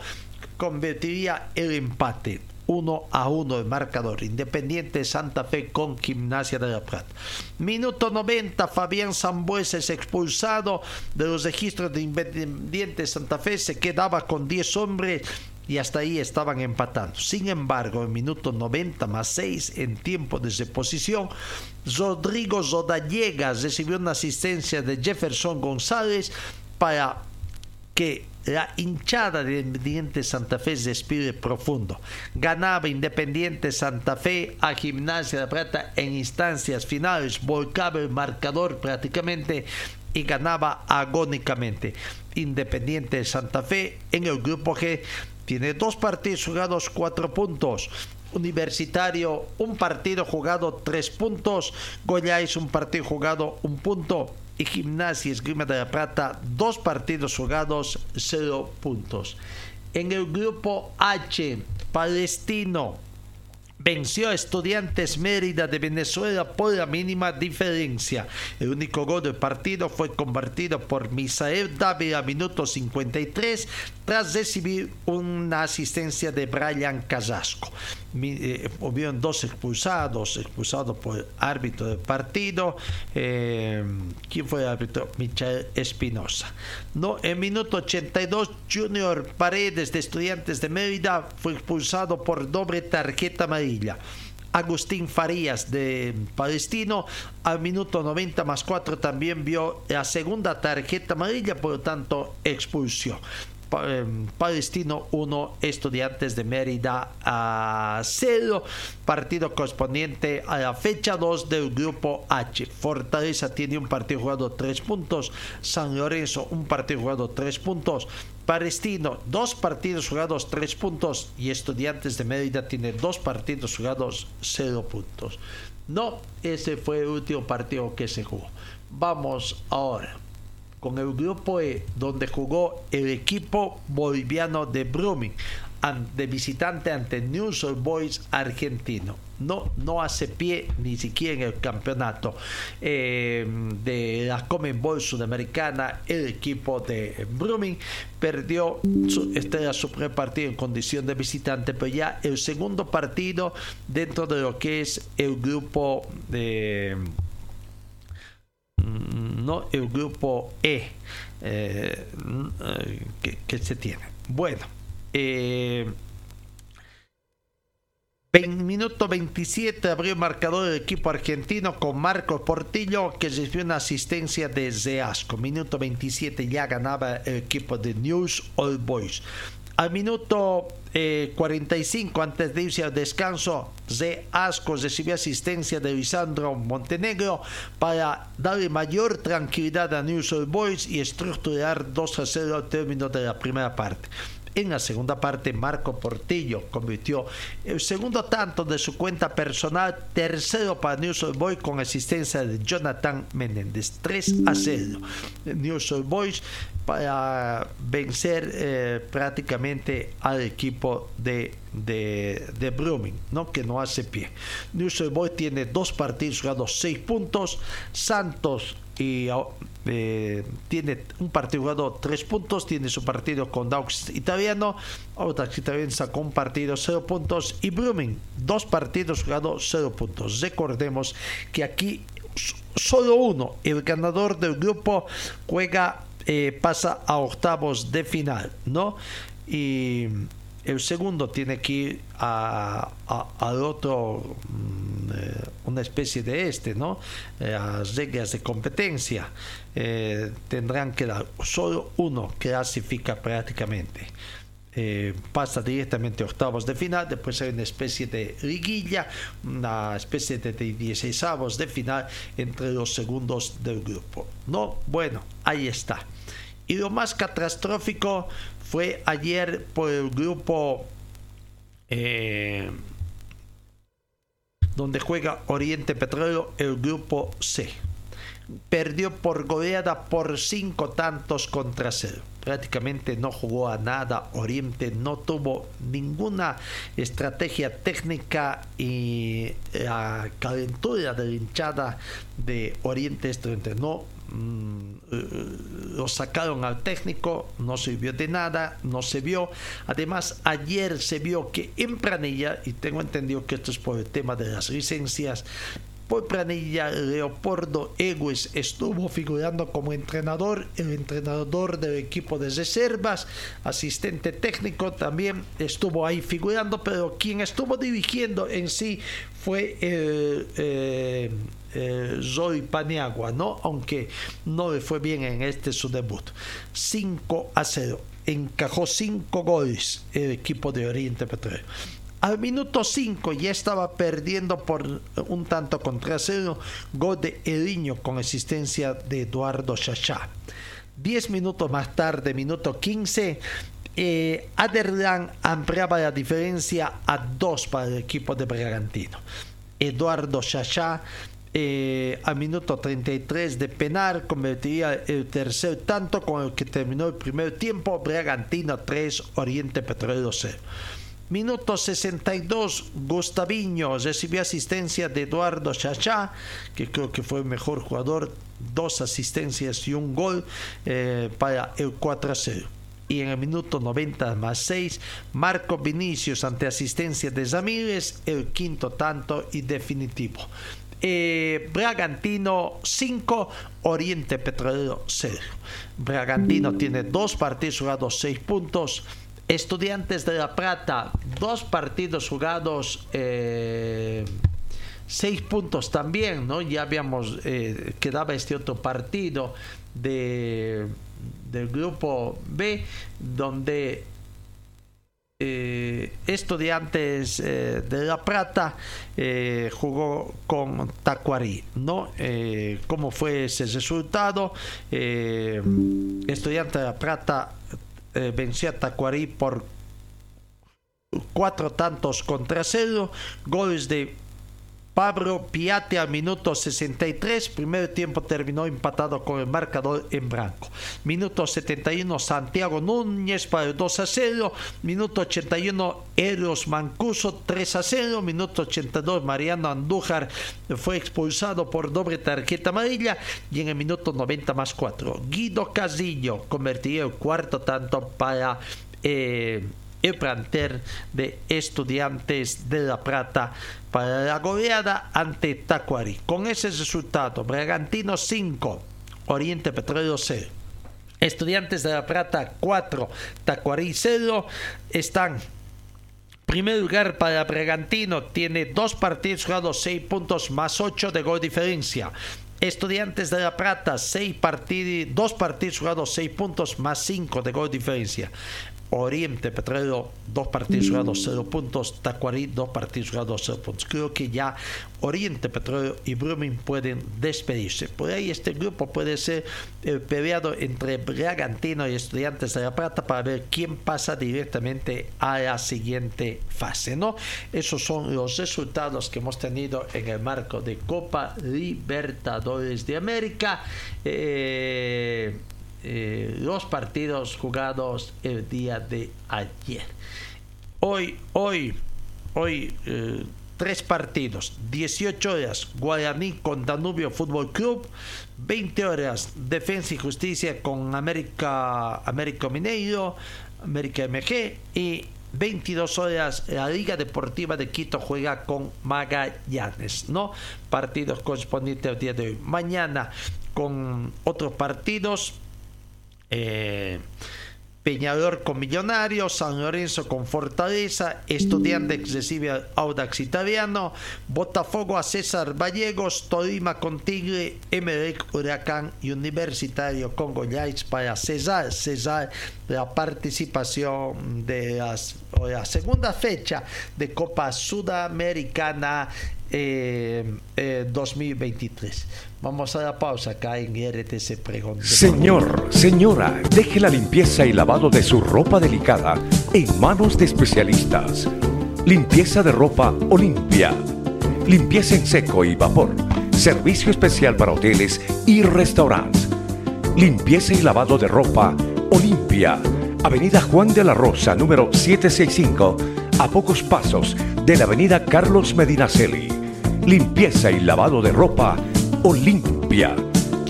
convertiría el empate. 1 a 1 el marcador. Independiente Santa Fe con Gimnasia de la Plata. Minuto 90, Fabián Zambues es expulsado de los registros de Independiente Santa Fe. Se quedaba con 10 hombres y hasta ahí estaban empatando. Sin embargo, en minuto 90 más 6 en tiempo de reposición, Rodrigo Zodallegas recibió una asistencia de Jefferson González para que la hinchada de Independiente Santa Fe despide profundo. Ganaba Independiente Santa Fe a Gimnasia de Plata en instancias finales, volcaba el marcador prácticamente y ganaba agónicamente. Independiente Santa Fe en el grupo G tiene dos partidos jugados, cuatro puntos. Universitario, un partido jugado, tres puntos. Goyáis, un partido jugado, un punto y Gimnasia Esgrima de la Plata, dos partidos jugados, cero puntos. En el grupo H, Palestino venció a Estudiantes Mérida de Venezuela por la mínima diferencia. El único gol del partido fue convertido por Misael Dávila a minuto 53 tras recibir una asistencia de Brian Casasco. Eh, hubieron dos expulsados, expulsados por árbitro del partido. Eh, ¿Quién fue el árbitro? Michael Espinosa. No, en minuto 82, Junior Paredes de Estudiantes de Mérida fue expulsado por doble tarjeta amarilla. Agustín Farías de Palestino al minuto 90 más 4 también vio la segunda tarjeta amarilla, por lo tanto expulsión. Em, Palestino 1, Estudiantes de Mérida a 0, partido correspondiente a la fecha 2 del grupo H. Fortaleza tiene un partido jugado 3 puntos, San Lorenzo un partido jugado 3 puntos, Palestino dos partidos jugados 3 puntos y Estudiantes de Mérida tiene dos partidos jugados 0 puntos. No, ese fue el último partido que se jugó. Vamos ahora con el grupo E, donde jugó el equipo boliviano de Brumming, de visitante ante News Old Boys argentino. No, no hace pie ni siquiera en el campeonato eh, de la Ball Sudamericana. El equipo de Brumming perdió, su, este era su primer partido en condición de visitante, pero ya el segundo partido dentro de lo que es el grupo de no el grupo E eh, que, se tiene. Bueno, eh, minuto 27 abrió marcador del equipo argentino con Marcos Portillo que recibió una asistencia de Zeasco. Minuto 27 ya ganaba el equipo de News All Boys. Al minuto 45, eh, antes de irse al descanso, de Asco recibió asistencia de Lisandro Montenegro para darle mayor tranquilidad a News Old Boys y estructurar 2 a 0 al término de la primera parte. En la segunda parte, Marco Portillo convirtió el segundo tanto de su cuenta personal, tercero para News Old Boys con asistencia de Jonathan Menéndez. 3 a 0. News Old Boys para vencer eh, prácticamente al equipo de, de, de Brumming, ¿no? que no hace pie. News Boy tiene dos partidos jugados, seis puntos. Santos y, eh, tiene un partido jugado tres puntos, tiene su partido con Daux italiano, Audax también sacó un partido cero puntos y Brumming dos partidos jugados cero puntos. Recordemos que aquí solo uno, el ganador del grupo, juega eh, pasa a octavos de final, ¿no? Y el segundo tiene que ir a, al otro, mm, eh, una especie de este, ¿no? Eh, a reglas de competencia. tendrán que dar solo uno clasifica prácticamente. eh, pasa directamente a octavos de final, después hay una especie de liguilla, una especie de 16 avos de final entre los segundos del grupo. No, bueno, ahí está. Y lo más catastrófico fue ayer por el grupo eh, donde juega Oriente Petróleo, el grupo C. Perdió por goleada por cinco tantos contra cero prácticamente no jugó a nada. Oriente no tuvo ninguna estrategia técnica y la calentura de la hinchada de Oriente eh, lo sacaron al técnico, no sirvió de nada, no se vio. Además, ayer se vio que en planilla, y tengo entendido que esto es por el tema de las licencias, por planilla, Leopoldo Egues estuvo figurando como entrenador, el entrenador del equipo de reservas, asistente técnico también estuvo ahí figurando, pero quien estuvo dirigiendo en sí fue el, eh, Zoe Paniagua, ¿no? Aunque no le fue bien en este su debut. 5 a 0. Encajó 5 goles el equipo de Oriente Petróleo. Al minuto 5 ya estaba perdiendo por un tanto contra cero. Gol de Eliño con asistencia de Eduardo Chachá. 10 minutos más tarde, minuto 15, eh, Aderlan ampliaba la diferencia a 2 para el equipo de Bragantino. Eduardo Chachá eh, al minuto 33 de penal convertiría el tercer tanto con el que terminó el primer tiempo. Bragantino 3, Oriente Petrolero 0. Minuto 62, Gustaviño recibió asistencia de Eduardo Chachá, que creo que fue el mejor jugador, dos asistencias y un gol eh, para el 4 0. Y en el minuto 90 más 6, Marco Vinicius ante asistencia de Zamírez, el quinto tanto y definitivo. Eh, Bragantino 5, Oriente Petrolero 0. Bragantino tiene dos partidos jugados, 6 puntos. Estudiantes de La Plata, dos partidos jugados, eh, seis puntos también, ¿no? Ya habíamos, eh, quedaba este otro partido de, del grupo B, donde Estudiantes de La Plata jugó con Tacuarí, ¿no? ¿Cómo fue ese resultado? Estudiantes de La Plata eh, venció a Tacuarí por cuatro tantos contra cero, goles de Pablo Piate al minuto 63. Primer tiempo terminó empatado con el marcador en blanco. Minuto 71, Santiago Núñez para el 2 a 0. Minuto 81, Eros Mancuso 3 a 0. Minuto 82, Mariano Andújar fue expulsado por doble tarjeta amarilla. Y en el minuto 90 más 4, Guido Casillo convertiría el cuarto tanto para. Eh, el plantel de Estudiantes de La Plata para la goleada ante Tacuari. Con ese resultado, Bragantino 5, Oriente Petróleo 0. Estudiantes de La Plata 4, Tacuarí 0. Están Primer lugar para Bragantino, tiene dos partidos jugados, 6 puntos más 8 de gol diferencia. Estudiantes de La Plata, seis partidos, dos partidos jugados, 6 puntos más 5 de gol diferencia. Oriente Petrolero, dos partidos jugados, cero puntos. Tacuarí, dos partidos jugados, cero puntos. Creo que ya Oriente Petróleo y Brumming pueden despedirse. Por ahí este grupo puede ser el peleado entre Bragantino y Estudiantes de La Plata para ver quién pasa directamente a la siguiente fase. ¿no? Esos son los resultados que hemos tenido en el marco de Copa Libertadores de América. Eh, eh, los partidos jugados el día de ayer. Hoy, hoy, hoy, eh, tres partidos. 18 horas, Guaraní con Danubio Fútbol Club. 20 horas, Defensa y Justicia con América, América Mineiro, América MG. Y 22 horas, la Liga Deportiva de Quito juega con Magallanes, ¿no? Partidos correspondientes al día de hoy. Mañana con otros partidos eh, Peñador con Millonarios, San Lorenzo con Fortaleza, Estudiantes recibe Audax Italiano, Botafogo a César Vallegos, Tolima con Tigre, Emelec Huracán y Universitario con Goiás para cesar, cesar la participación de la segunda fecha de Copa Sudamericana 2023. Eh, eh, Vamos a la pausa acá en RTC Pregón. Señor, señora, deje la limpieza y lavado de su ropa delicada en manos de especialistas. Limpieza de ropa Olimpia. Limpieza en seco y vapor. Servicio especial para hoteles y restaurantes. Limpieza y lavado de ropa Olimpia. Avenida Juan de la Rosa, número 765, a pocos pasos de la Avenida Carlos Medinaceli. Limpieza y lavado de ropa Olimpia.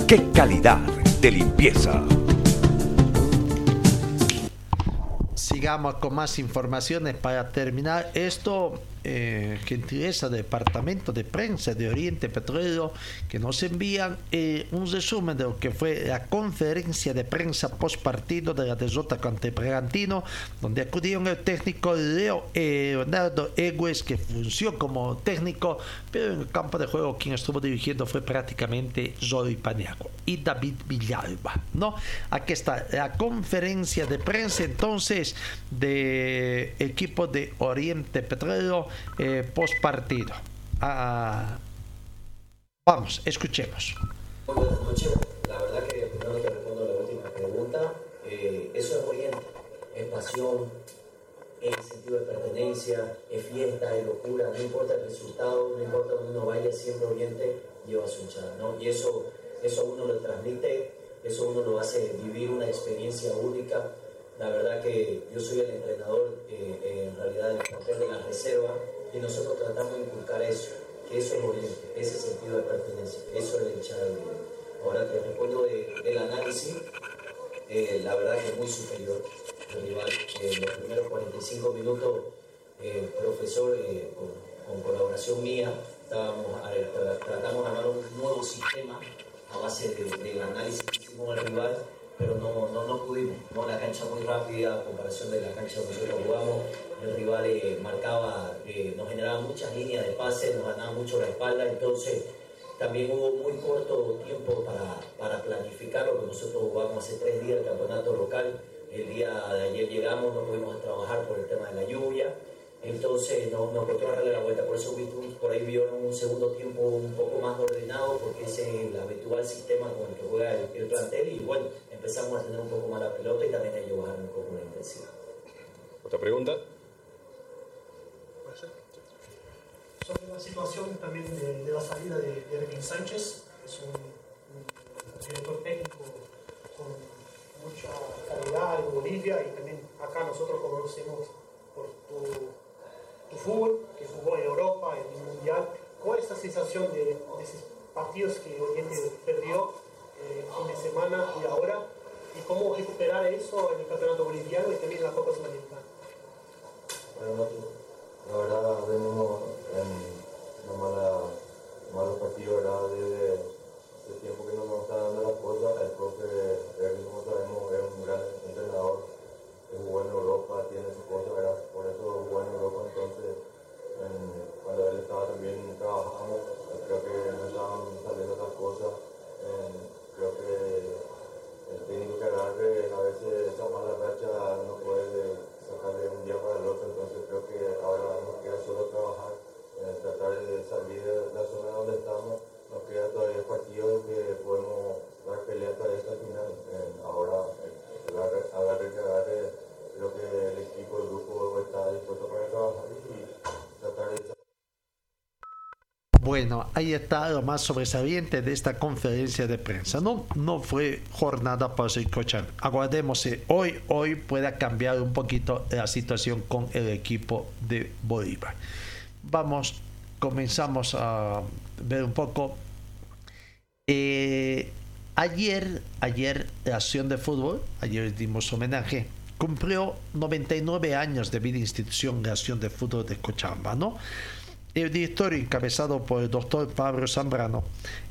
¡Qué calidad de limpieza! Sigamos con más informaciones para terminar esto eh, gentileza del Departamento de Prensa de Oriente Petrolero que nos envían eh, un resumen de lo que fue la conferencia de prensa post partido de la derrota contra Bragantino, donde acudieron el técnico Leo eh, Leonardo Egues, que funcionó como técnico, pero en el campo de juego quien estuvo dirigiendo fue prácticamente Zoe Paniagua y David Villalba. ¿no? Aquí está la conferencia de prensa entonces de equipo de Oriente Petrolero eh, post partido. Ah, vamos, escuchemos. Buenas noches. La verdad que primero te respondo a la última pregunta. Eh, eso es Oriente, es pasión, es sentido de pertenencia, es fiesta, es locura, no importa el resultado, no importa donde uno vaya, siempre Oriente lleva su hinchada, ¿no? Y eso, eso uno lo transmite, eso uno lo hace vivir una experiencia única. La verdad que yo soy el entrenador, eh, en realidad, el papel de la reserva, y nosotros tratamos de inculcar eso, que eso es Oriente, ese sentido de pertenencia, eso es el hinchada de Ahora te respondo del análisis, eh, la verdad que es muy superior el rival. en los primeros 45 minutos, el profesor, eh, con, colaboración mía, estábamos, tratamos de armar un nuevo sistema a base del análisis que hicimos al rival pero no, no, no pudimos. ¿no? La cancha muy rápida, a comparación de la cancha donde nosotros jugamos, el rival eh, marcaba, eh, nos generaba muchas líneas de pase, nos ganaba mucho la espalda, entonces también hubo muy corto tiempo para, para planificar lo que nosotros jugamos hace tres días el campeonato local. El día de ayer llegamos, no pudimos trabajar por el tema de la lluvia entonces no, nos costó darle la vuelta, por eso por ahí vieron un segundo tiempo un poco más ordenado, porque ese es el habitual sistema con el que juega el, plantel y bueno, empezamos a tener un poco más la pelota y también a llevar un poco la intensidad. ¿Otra pregunta? Sobre la situación también de, la salida de, de Sánchez, que es un, director técnico con mucha calidad en Bolivia y también acá nosotros conocemos por tu tu fútbol, que jugó en Europa, en el Mundial. ¿Cuál es la sensación de, esos partidos que Oriente perdió eh, de semana y ahora? ¿Y cómo recuperar eso en el campeonato boliviano y también en la Copa Sudamericana? Bueno, la verdad venimos en una mala, malos partidos, ¿verdad? Desde el tiempo que no nos está dando las cosas, el profe, como sabemos, es un gran entrenador jugó en Europa, tiene su cosa, ¿verdad? Por eso jugó en Europa, entonces cuando él estaba también trabajando, creo que no estaban saliendo las cosas, creo que el técnico que agarre a veces esa mala racha no puede sacarle un día para el otro, entonces creo que ahora nos queda solo trabajar, tratar de salir de la zona donde estamos, nos queda todavía partidos que podemos dar pelea hasta esta final, ahora agarre que agarre creo que el equipo, el grupo está dispuesto para trabajar y tratar de... Bueno, ahí está lo más sobresaliente de esta conferencia de prensa. No, no fue jornada para escuchar. Aguardemos hoy, hoy pueda cambiar un poquito la situación con el equipo de Bolívar. Vamos, comenzamos a ver un poco. Eh, ayer, ayer, la acción de fútbol, ayer dimos homenaje cumplió 99 años de vida institución de acción de fútbol de Cochabamba, ¿no? El directorio encabezado por el doctor Pablo Zambrano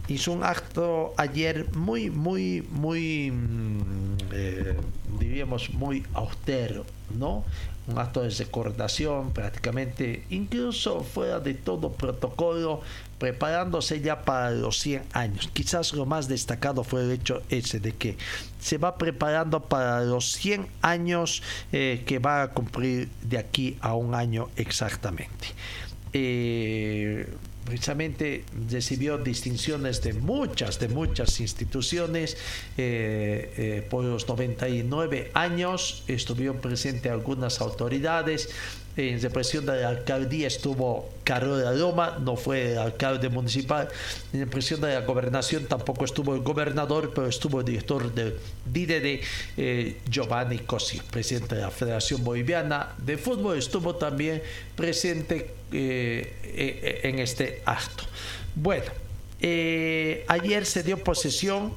hizo un acto ayer muy, muy, muy, mm, eh, diríamos, muy austero, ¿no? Un acto de recordación prácticamente, incluso fuera de todo protocolo, preparándose ya para los 100 años. Quizás lo más destacado fue el hecho ese de que se va preparando para los 100 años eh, que va a cumplir de aquí a un año exactamente. Eh, precisamente recibió distinciones de muchas, de muchas instituciones. Eh, eh, por los 99 años estuvieron presentes algunas autoridades. En represión de la alcaldía estuvo Carola Loma, no fue el alcalde municipal. En represión de la gobernación tampoco estuvo el gobernador, pero estuvo el director del DIDD, eh, Giovanni Cosi, presidente de la Federación Boliviana de Fútbol. Estuvo también presente eh, en este acto. Bueno, eh, ayer se dio posesión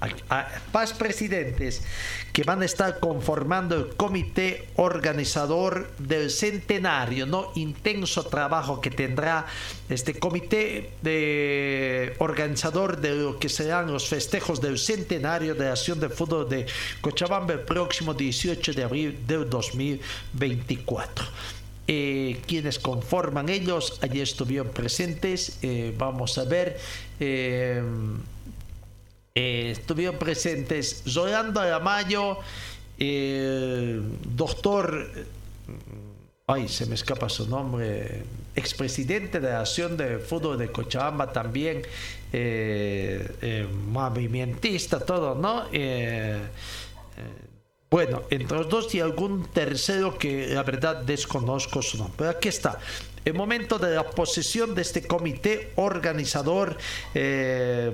a, paz presidentes que van a estar conformando el comité organizador del centenario, ¿no? Intenso trabajo que tendrá este comité de organizador de lo que serán los festejos del centenario de la acción de fútbol de Cochabamba el próximo 18 de abril del 2024. Eh, quienes conforman ellos, allí estuvieron presentes, eh, vamos a ver, eh, estuvieron presentes Rolando Aramayo, doctor, ay, se me escapa su nombre, expresidente de la Acción de Fútbol de Cochabamba también, movimentista, todo, ¿no? Bueno, entre los dos y algún tercero que la verdad desconozco su nombre. Pero aquí está. El momento de la posesión de este comité organizador eh,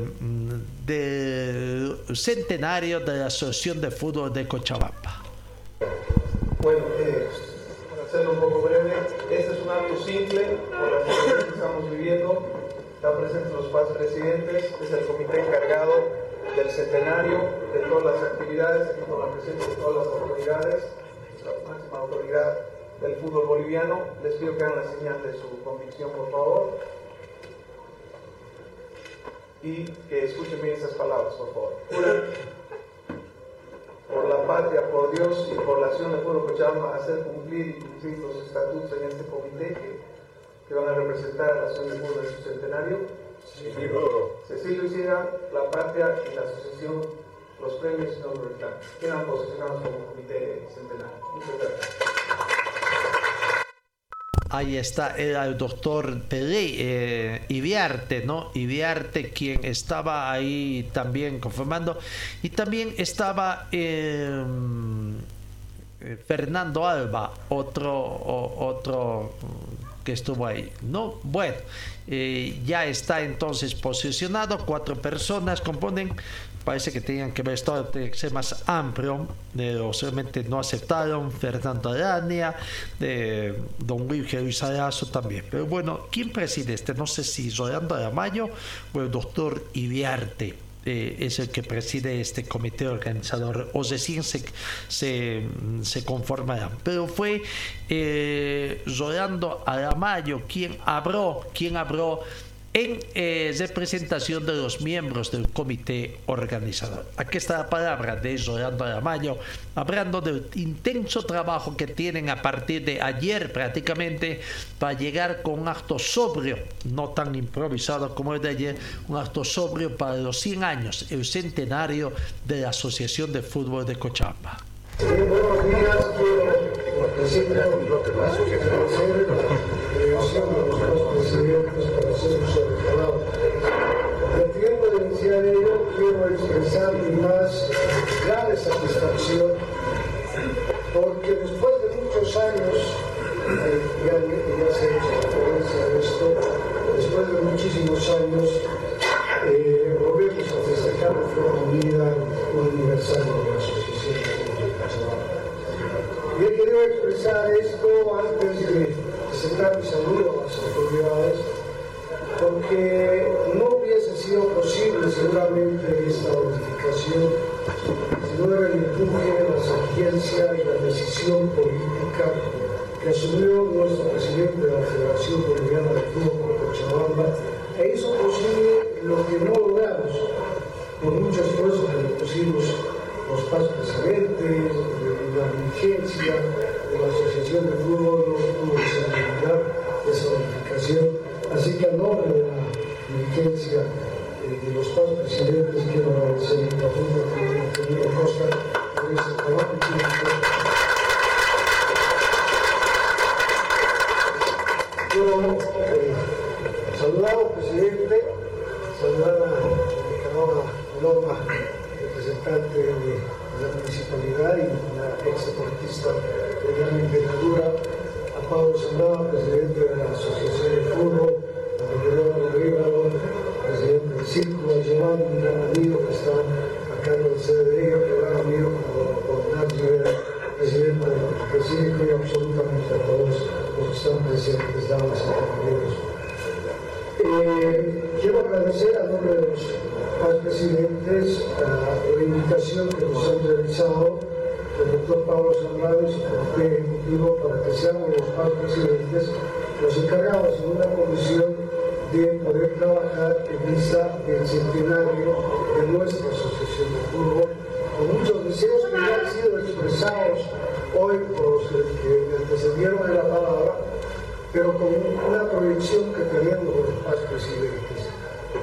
del centenario de la Asociación de Fútbol de Cochabamba. Bueno, eh, para hacerlo un poco breve, este es un acto simple por la situación que estamos viviendo. Están presentes los cuatro presidentes, es el comité encargado del centenario, de todas las actividades, con la presencia de todas las autoridades, la máxima autoridad del fútbol boliviano. Les pido que hagan la señal de su convicción, por favor. Y que escuchen bien esas palabras, por favor. por la patria, por Dios y por la acción del pueblo Cochabamba, hacer cumplir y cumplir los estatutos en este comité que, que van a representar a la acción del fútbol en su centenario Cecilio Hiciera, La Patria y la Asociación Los Premios No Reclamo. Quedan posicionados como comité centenario. Muchas gracias. Ahí está, era el doctor Pelé, eh, Ibiarte, ¿no? Ibiarte, quien estaba ahí también conformando. Y también estaba em, eh, Fernando Alba, otro, otro que estuvo ahí. No, bueno, eh, ya está entonces posicionado, cuatro personas componen, parece que tenían que ver esto tiene que ser más amplio, pero solamente no aceptaron, Fernando Arania, don Luis Luis también. Pero bueno, ¿quién preside este? No sé si Rolando Aramayo o el doctor Ibiarte. Eh, es el que preside este comité organizador o recién se, se, se conformarán. Pero fue eh, Rolando Aramayo quien abrió, quien abrió en eh, representación de los miembros del comité organizador. Aquí está la palabra de Rolando Aramayo, hablando del intenso trabajo que tienen a partir de ayer prácticamente para llegar con un acto sobrio, no tan improvisado como el de ayer, un acto sobrio para los 100 años, el centenario de la Asociación de Fútbol de Cochabamba. De quiero expresar mi más grave satisfacción porque después de muchos años, eh, ya, ya se ha hecho referencia a esto, después de muchísimos años, eh, volvemos a festejar de forma unida un aniversario de la Asociación de Y he querido expresar esto antes de presentar mi saludo a las autoridades porque no hubiese sido posible seguramente esta modificación si no era el empuje, la exigencia y la decisión política que asumió nuestro presidente de la Federación Boliviana de Fútbol con Cochabamba e hizo posible lo que no logramos por mucho esfuerzo que pusimos los pasos precedentes, la diligencia de la Asociación de Fútbol, no pudo esa modificación a nombre de la dirigencia eh, de los dos presidentes quiero agradecer Costa por ese trabajo que que Quiero eh, saludar al presidente, los presidentes los encargados en una comisión de poder trabajar en vista del centenario de nuestra asociación de fútbol, con muchos deseos que ya han sido expresados hoy por los que me antecedieron la palabra, pero con una proyección que tenemos los más presidentes.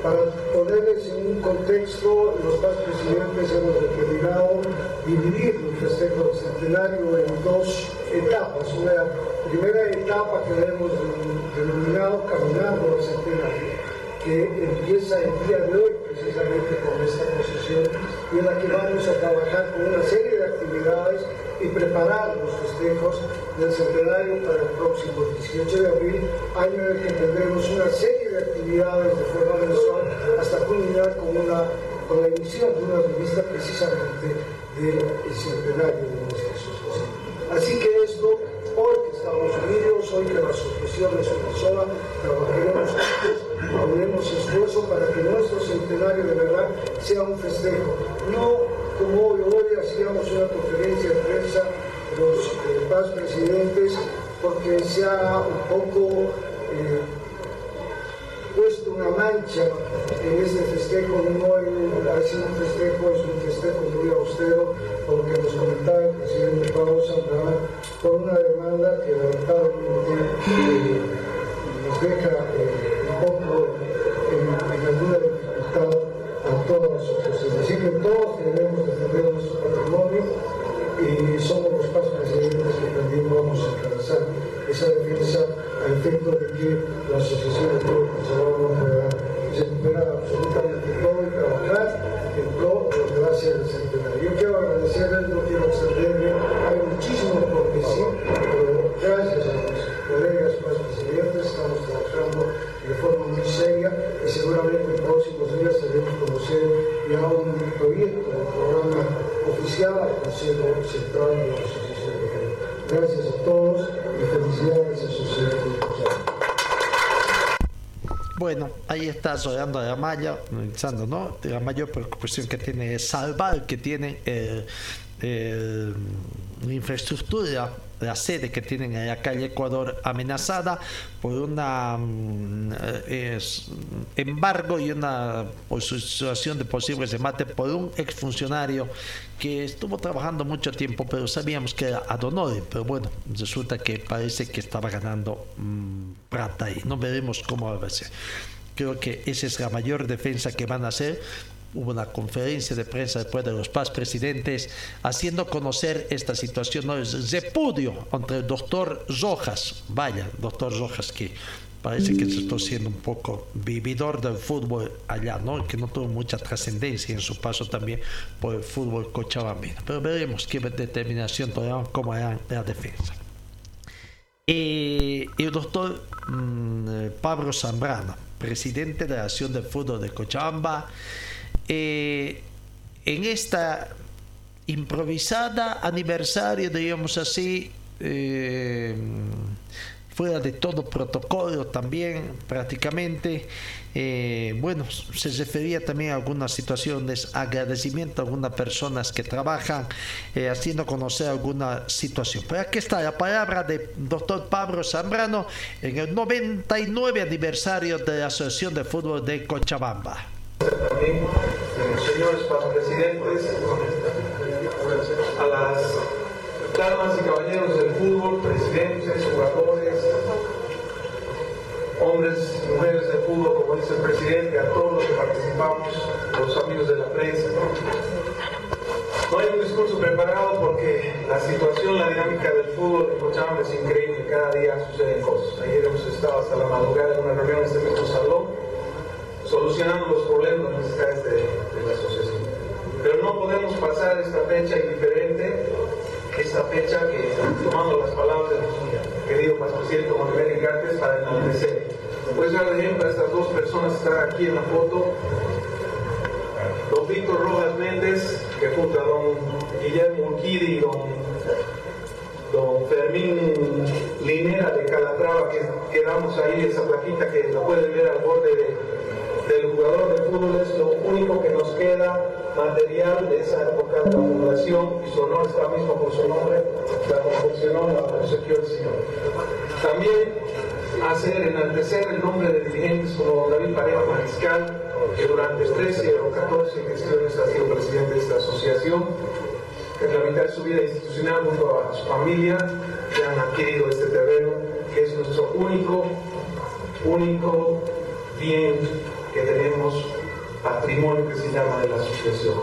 Para ponerles en un contexto, los más presidentes hemos determinado dividir el festejo del centenario en dos etapas. Una primera que hemos denominado Caminando Centenario, que empieza el día de hoy precisamente con esta posición y en la que vamos a trabajar con una serie de actividades y preparar los festejos del centenario para el próximo 18 de abril, año en el que tendremos una serie de actividades de forma mensual hasta culminar con, una, con la emisión de una revista precisamente del centenario de nuestra asociación. Así que esa defensa a efecto de que la asociación de ahí está Zoyando de Amaya, ¿no? La mayor preocupación que tiene es salvar que tiene eh, eh, la infraestructura la sede que tienen en la calle Ecuador amenazada por una mm, eh, embargo y una situación de posibles remate por un exfuncionario que estuvo trabajando mucho tiempo, pero sabíamos que era Adonore, pero bueno, resulta que parece que estaba ganando mm, plata y no veremos cómo va a ser. Creo que esa es la mayor defensa que van a hacer hubo una conferencia de prensa después de los paz presidentes haciendo conocer esta situación, no es repudio entre el doctor Rojas, vaya, doctor Rojas que parece que se está siendo un poco vividor del fútbol allá, ¿no? que no tuvo mucha trascendencia en su paso también por el fútbol cochabambino. Pero veremos qué determinación tomarán, cómo harán la defensa. Y el doctor mmm, Pablo Zambrano, presidente de la Acción del Fútbol de Cochabamba, eh, en esta improvisada aniversario, digamos así, eh, fuera de todo protocolo también prácticamente. Eh, bueno, se refería también a algunas situaciones, agradecimiento a algunas personas que trabajan haciendo conocer alguna situación. Pero aquí está la palabra del doctor Pablo Zambrano en el 99 aniversario de la Asociación de Fútbol de Cochabamba eh, señores presidentes, a las damas y caballeros del fútbol, presidentes, jugadores, hombres y mujeres de fútbol, como dice el presidente, a todos los que participamos, los amigos de la prensa. No hay un discurso preparado porque la situación, la dinámica del fútbol en Cochabamba es increíble, cada día suceden cosas. Ayer hemos estado hasta la madrugada en una reunión en este mismo salón, solucionando los problemas de, de la asociación. Pero no podemos pasar esta fecha indiferente, esta fecha que, tomando las palabras del querido presidente Oliver Gartes, para enaltecer. Pues dar de ejemplo a estas dos personas que están aquí en la foto, don Víctor Rojas Méndez, que junto a don Guillermo Urquidi y don, don Fermín Linera de Calatrava, que quedamos ahí, esa plaquita que lo pueden ver al borde de, del jugador de fútbol, es lo único que nos queda material de esa época de la fundación y su honor está mismo con su nombre, la confeccionó, la obsequió el Señor. También hacer enaltecer el nombre de dirigentes como David Pareja Mariscal, que durante 13 o 14 gestiones ha sido presidente de esta asociación, que en la mitad de su vida institucional junto a su familia que han adquirido este terreno, que es nuestro único, único bien que tenemos, patrimonio que se llama de la asociación.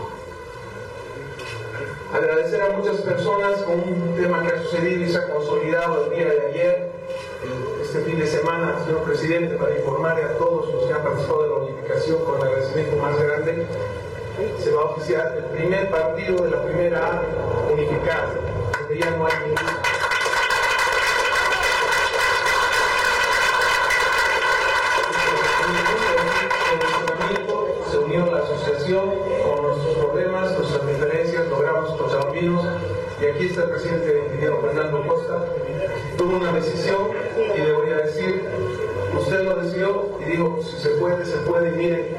Agradecer a muchas personas con un tema que ha sucedido y se ha consolidado el día de ayer, este fin de semana, señor presidente, para informarle a todos los que han participado de la unificación con el agradecimiento más grande, se va a oficiar el primer partido de la primera A unificada, donde ya no hay ningún y aquí está el presidente ingeniero Fernando Costa, tuvo una decisión y le voy a decir, usted lo decidió y dijo, si se puede, se puede, y mire,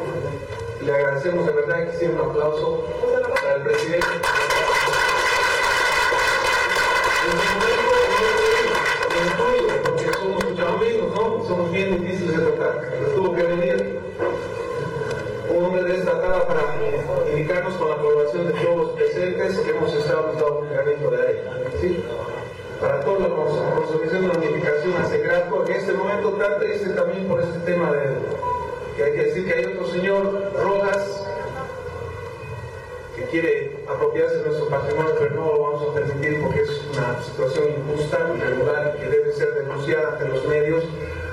le agradecemos de verdad que quisiera un aplauso para el presidente. Porque somos muchos amigos, ¿no? Somos bien difíciles de. Pero tuvo que venir tala para indicarnos con la colaboración de todos los presentes que hemos estado dando un granito de arena. ¿sí? Para toda la consolidación de la unificación hace grato en este momento tan triste también por este tema de que hay que decir que hay otro señor Rojas que quiere apropiarse de nuestro patrimonio, pero no lo vamos a permitir porque es una situación injusta, irregular, que debe ser denunciada ante los medios,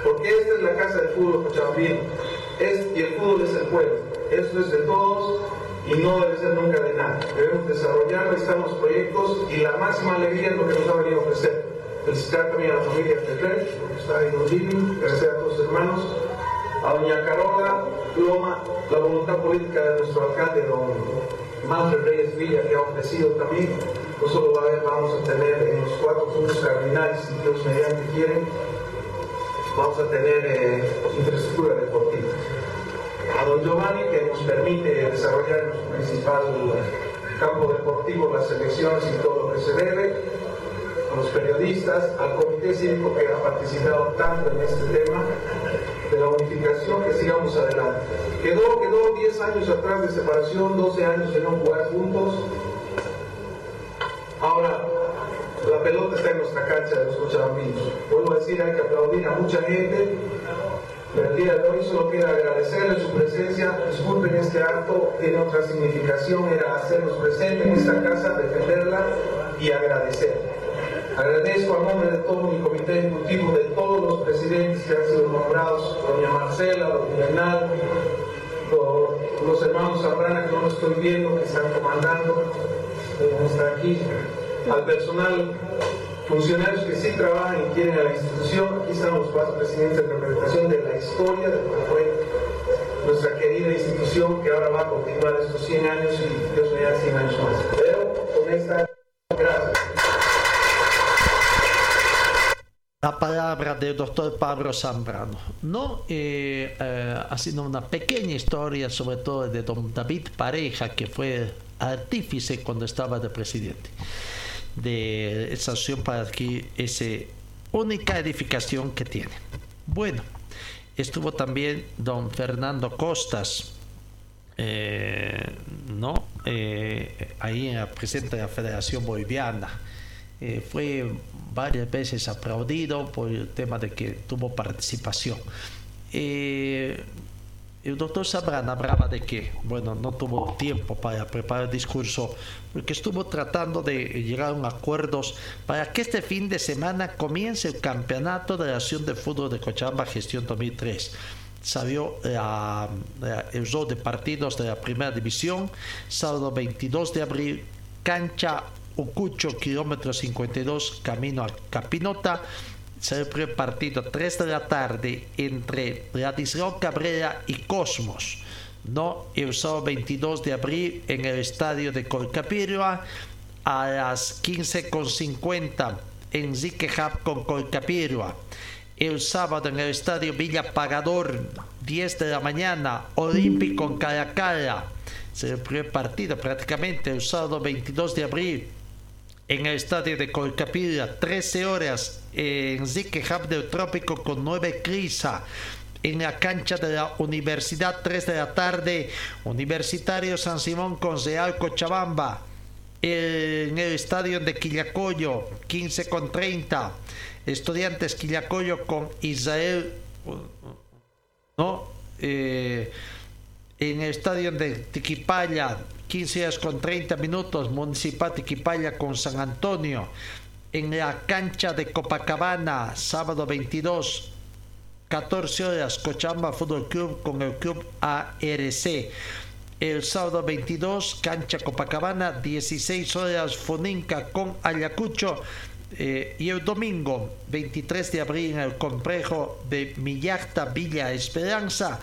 porque esta es la casa del fútbol cochabambino, es, y el fútbol es el pueblo, esto es de todos y no debe ser nunca de nadie. Debemos desarrollar, necesitamos proyectos y la máxima alegría es lo que nos ha venido a ofrecer. Felicitar también a la familia Tecler, que está en un living, agradecer a todos los hermanos, a doña Carola Loma, la voluntad política de nuestro alcalde, don Manfred Reyes Villa, que ha ofrecido también, no solo va a haber, vamos a tener en los cuatro puntos cardinales, si Dios mediante quieren, vamos a tener eh, infraestructura deportiva. A don Giovanni, que nos permite desarrollar nuestro principal campo deportivo, las selecciones y todo lo que se debe, a los periodistas, al comité cívico que ha participado tanto en este tema, de la unificación, que sigamos adelante. Quedó, quedó 10 años atrás de separación, 12 años de no jugar juntos. Ahora, la pelota está en nuestra cancha de los cochabambinos. Vuelvo a decir, hay que aplaudir a mucha gente, pero el día de hoy solo queda agradecerle su presencia. Disculpen este acto, tiene otra significación, era hacernos presentes en esta casa, defenderla y agradecer. Agradezco a nombre de todo mi comité ejecutivo, de todos los presidentes que han sido nombrados, doña Marcela, don Bernal, los hermanos Zambrana, que no lo estoy viendo, que están comandando, que están aquí, al personal, funcionarios que sí trabajan y quieren a la institución. Aquí están los cuatro presidentes de representación de la historia de lo que fue nuestra querida institución que ahora va a continuar estos 100 años y Dios me da 100 años más. Pero con esta, gracias. La palabra del doctor Pablo Zambrano, ¿no? Eh, eh, haciendo una pequeña historia sobre todo de don David Pareja, que fue artífice cuando estaba de presidente de esa acción para adquirir esa única edificación que tiene. Bueno, estuvo también don Fernando Costas, eh, ¿no? Eh, ahí en la presidente de la Federación Boliviana eh, fue varias veces aplaudido por el tema de que tuvo participación. Eh, el doctor Sabrán hablaba de que, bueno, no tuvo tiempo para preparar el discurso porque estuvo tratando de llegar a acuerdos para que este fin de semana comience el campeonato de la Acción de Fútbol de Cochabamba Gestión 2003. Salió el show de partidos de la primera división, sábado 22 de abril, cancha Ucucho, kilómetro 52, camino a Capinota se el primer partido 3 de la tarde entre Ladislao Cabrera y Cosmos. No, el sábado 22 de abril en el estadio de Colcapirua a las 15.50 en Ziquehab con Colcapirua. El sábado en el estadio Villa Pagador, 10 de la mañana, Olímpico en el primer partido prácticamente el sábado 22 de abril en el estadio de Colcapirua, 13 horas en Ziquehab del Trópico con 9 Crisa. En la cancha de la Universidad, 3 de la tarde, Universitario San Simón con Real Cochabamba. En el estadio de Quillacoyo, 15 con 30. Estudiantes Quillacoyo con Israel. ¿No? Eh, en el estadio de Tiquipaya, 15 horas con 30 minutos, Municipal Tiquipaya con San Antonio en la cancha de Copacabana, sábado 22, 14 horas, Cochabamba Fútbol Club con el club ARC. El sábado 22, cancha Copacabana, 16 horas, Foninca con Ayacucho. Eh, y el domingo 23 de abril en el complejo de Millacta Villa Esperanza,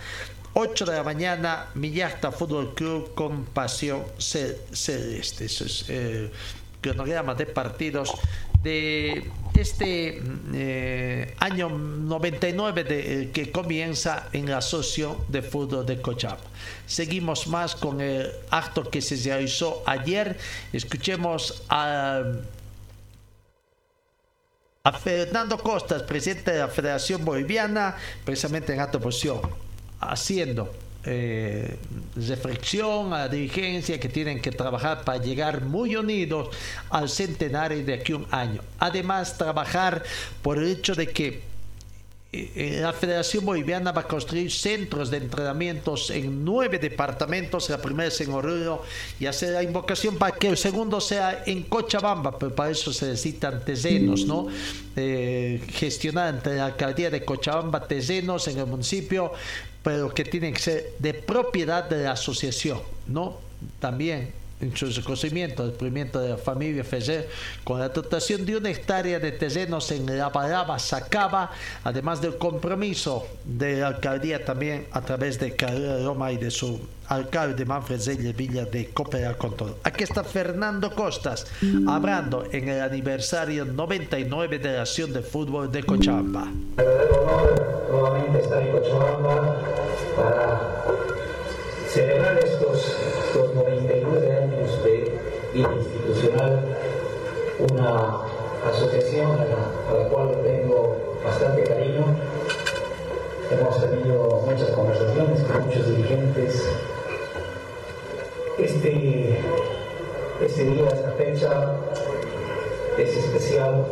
8 de la mañana, Millacta Fútbol Club con Pasión Celeste. Eso es el cronograma de partidos de este eh, año 99 de, eh, que comienza en la Asociación de Fútbol de Cochabamba. Seguimos más con el acto que se realizó ayer. Escuchemos a, Fernando Costas, presidente de la Federación Boliviana, precisamente en acto posición, haciendo eh, reflexión a la dirigencia que tienen que trabajar para llegar muy unidos al centenario de aquí un año. Además, trabajar por el hecho de que eh, la Federación Boliviana va a construir centros de entrenamientos en nueve departamentos. La primera es en Oruro y hacer la invocación para que el segundo sea en Cochabamba, pero para eso se necesitan terrenos, ¿no? Eh, gestionar entre la alcaldía de Cochabamba terrenos en el municipio, pero que tienen que ser de propiedad de la asociación, ¿no? También en su reconocimiento del movimiento de la familia Ferrer con la dotación de una hectárea de terrenos en La Baraba, Sacaba, además del compromiso de la alcaldía también a través de Carrera Roma y de su alcalde Manfred Zeller Villa de cooperar con todo. Aquí está Fernando Costas hablando en el aniversario 99 de la Acción de Fútbol de Cochabamba. para celebrar estos, estos 99 años de vida institucional, una asociación a la, cual tengo bastante cariño. Hemos tenido muchas conversaciones con muchos dirigentes. Este, este día, esta fecha es especial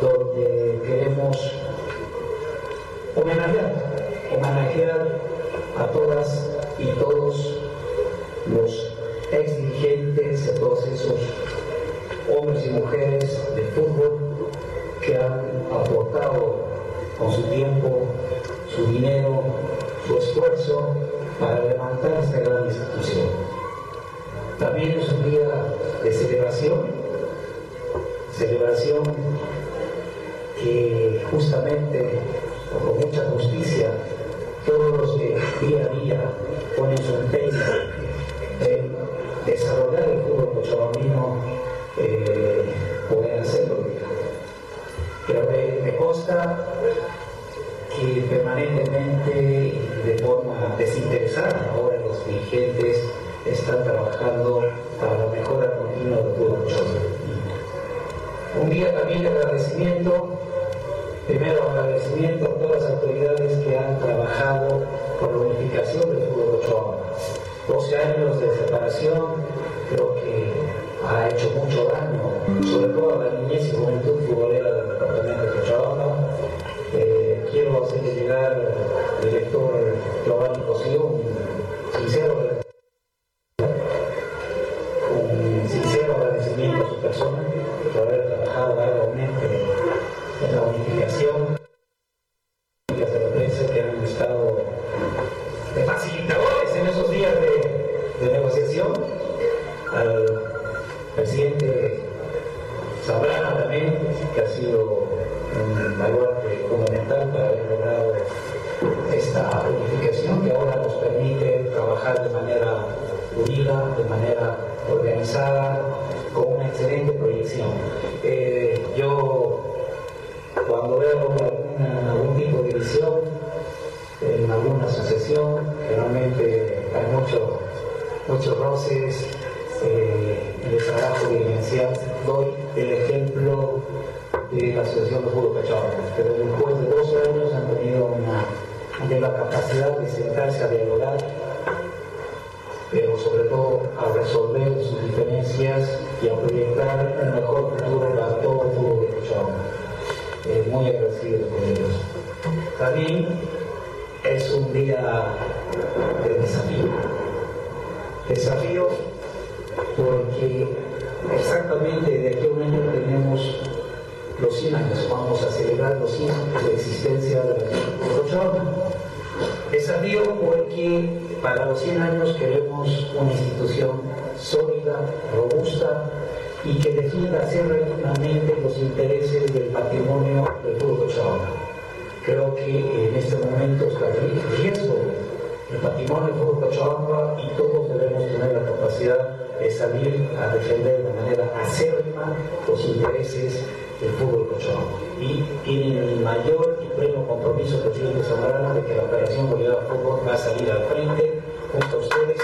donde queremos homenajear, homenajear a todas y todos los ex dirigentes, a todos esos hombres y mujeres de fútbol que han aportado con su tiempo, su dinero, su esfuerzo para levantar esta gran institución. También es un día de celebración, celebración que justamente, con mucha justicia, todos los que día a día Agradecimiento Desafío porque exactamente de aquí a un año tenemos los 100 años, vamos a celebrar los 100 años de existencia de la Cochabamba. Desafío porque para los 100 años queremos una institución sólida, robusta y que defienda acérrimamente los intereses del patrimonio del pueblo Cochabamba. Creo que en este momento está en riesgo el patrimonio pueblo Cochabamba y todos debemos tener la capacidad de salir a defender de manera acérrima los intereses del fútbol Cochabamba. Y tienen el mayor y pleno compromiso del presidente Zambrano de que la operación Bolívar Fútbol va a salir al frente junto a ustedes.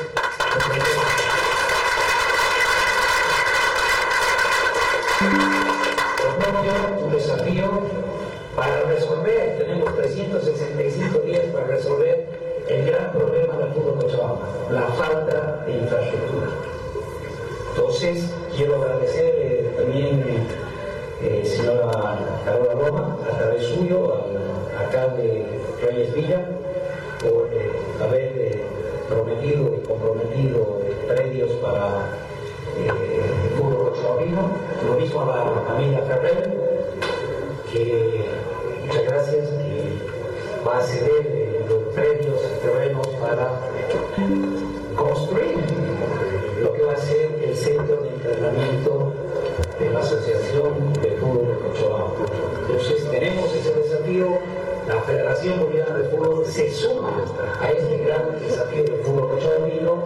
Un desafío para resolver, tenemos 365 días para resolver la falta de infraestructura. Entonces, quiero agradecer eh, también, eh, señora Carola Roma, a través suyo, al alcalde Reyes Villa, por eh, haber eh, prometido y comprometido predios para el fútbol cochabambino. Lo mismo a la familia Ferrer, que muchas gracias, que va a ceder los predios, terrenos para centro de entrenamiento de la Asociación de Fútbol de Cochabamba. Entonces tenemos ese desafío, la Federación Boliviana de Fútbol se suma a este gran desafío del fútbol cochabambino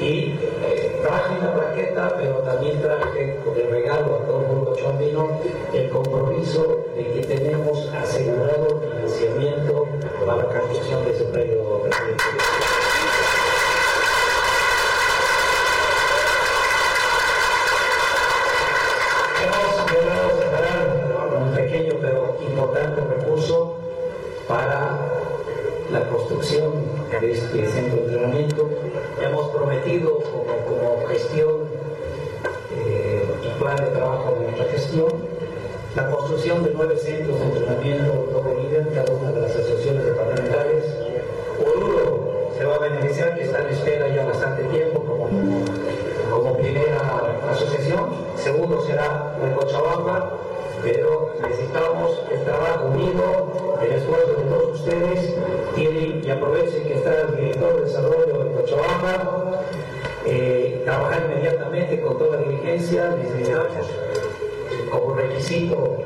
y eh, traje una plaqueta, pero también traje de regalo a todo el fútbol cochabambino el compromiso de que tenemos asegurado financiamiento para la construcción de ese predio de este centro de entrenamiento. Hemos prometido como, gestión eh, y plan de trabajo de nuestra gestión la construcción de nueve centros de entrenamiento Aprovechen que está el director de desarrollo de Cochabamba, eh, trabajar inmediatamente con toda diligencia. Necesitamos como requisito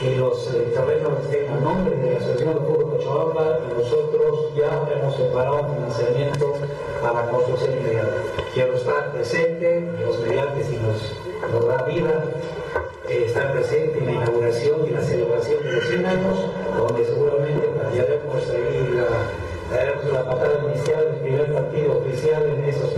que los eh, terrenos estén a nombre de la Asociación de Fútbol Cochabamba y nosotros ya hemos separado financiamiento a la construcción inmediata. Quiero estar presente, los mediantes y nos, da vida, eh, estar presente en la inauguración y la celebración de los 100 años, donde seguramente esos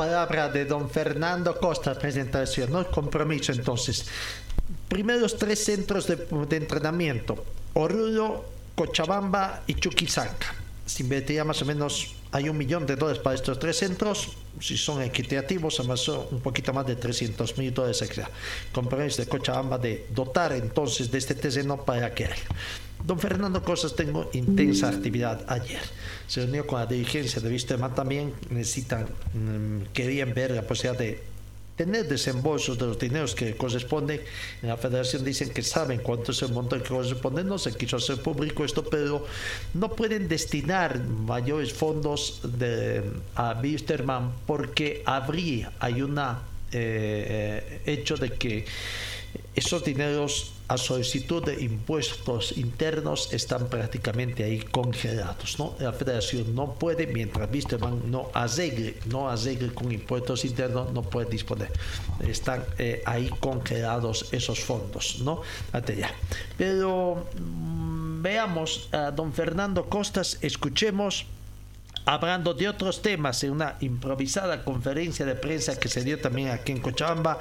palabra de don Fernando Costa, presentación, ¿no? Compromiso entonces. Primeros tres centros de, entrenamiento, Oruro, Cochabamba y Chuquisaca. Se invertiría más o menos, hay un millón de dólares para estos tres centros, si son equitativos, amasó un poquito más de 300 mil dólares extra. Compromiso de Cochabamba de dotar entonces de este terreno para que haya. Don Fernando Cosas tengo intensa actividad ayer. Se reunió con la dirigencia de Wisterman también. Necesitan, mmm, querían ver la posibilidad de tener desembolsos de los dineros que corresponden. En la federación dicen que saben cuánto es el monto que corresponde. No se quiso hacer público esto, pero no pueden destinar mayores fondos a Wisterman porque habría, hay una eh, hecho de que esos dineros a solicitud de impuestos internos están prácticamente ahí congelados. ¿no? La federación no puede, mientras Wisterman no arregle, no arregle con impuestos internos, no puede disponer. Están eh, ahí congelados esos fondos. ¿no? Pero mmm, veamos a don Fernando Costas, escuchemos hablando de otros temas en una improvisada conferencia de prensa que se dio también aquí en Cochabamba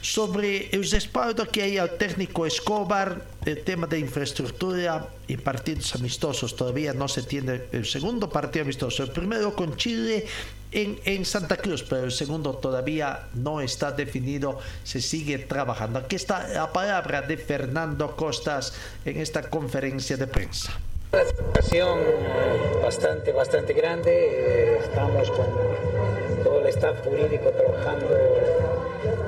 sobre el respaldo que hay al técnico Escobar, el tema de infraestructura y partidos amistosos. Todavía no se tiene el segundo partido amistoso, el primero con Chile en, en, Santa Cruz, pero el segundo todavía no está definido, se sigue trabajando. Aquí está la palabra de Fernando Costas en esta conferencia de prensa. Una situación bastante, bastante grande. Estamos con todo el staff jurídico trabajando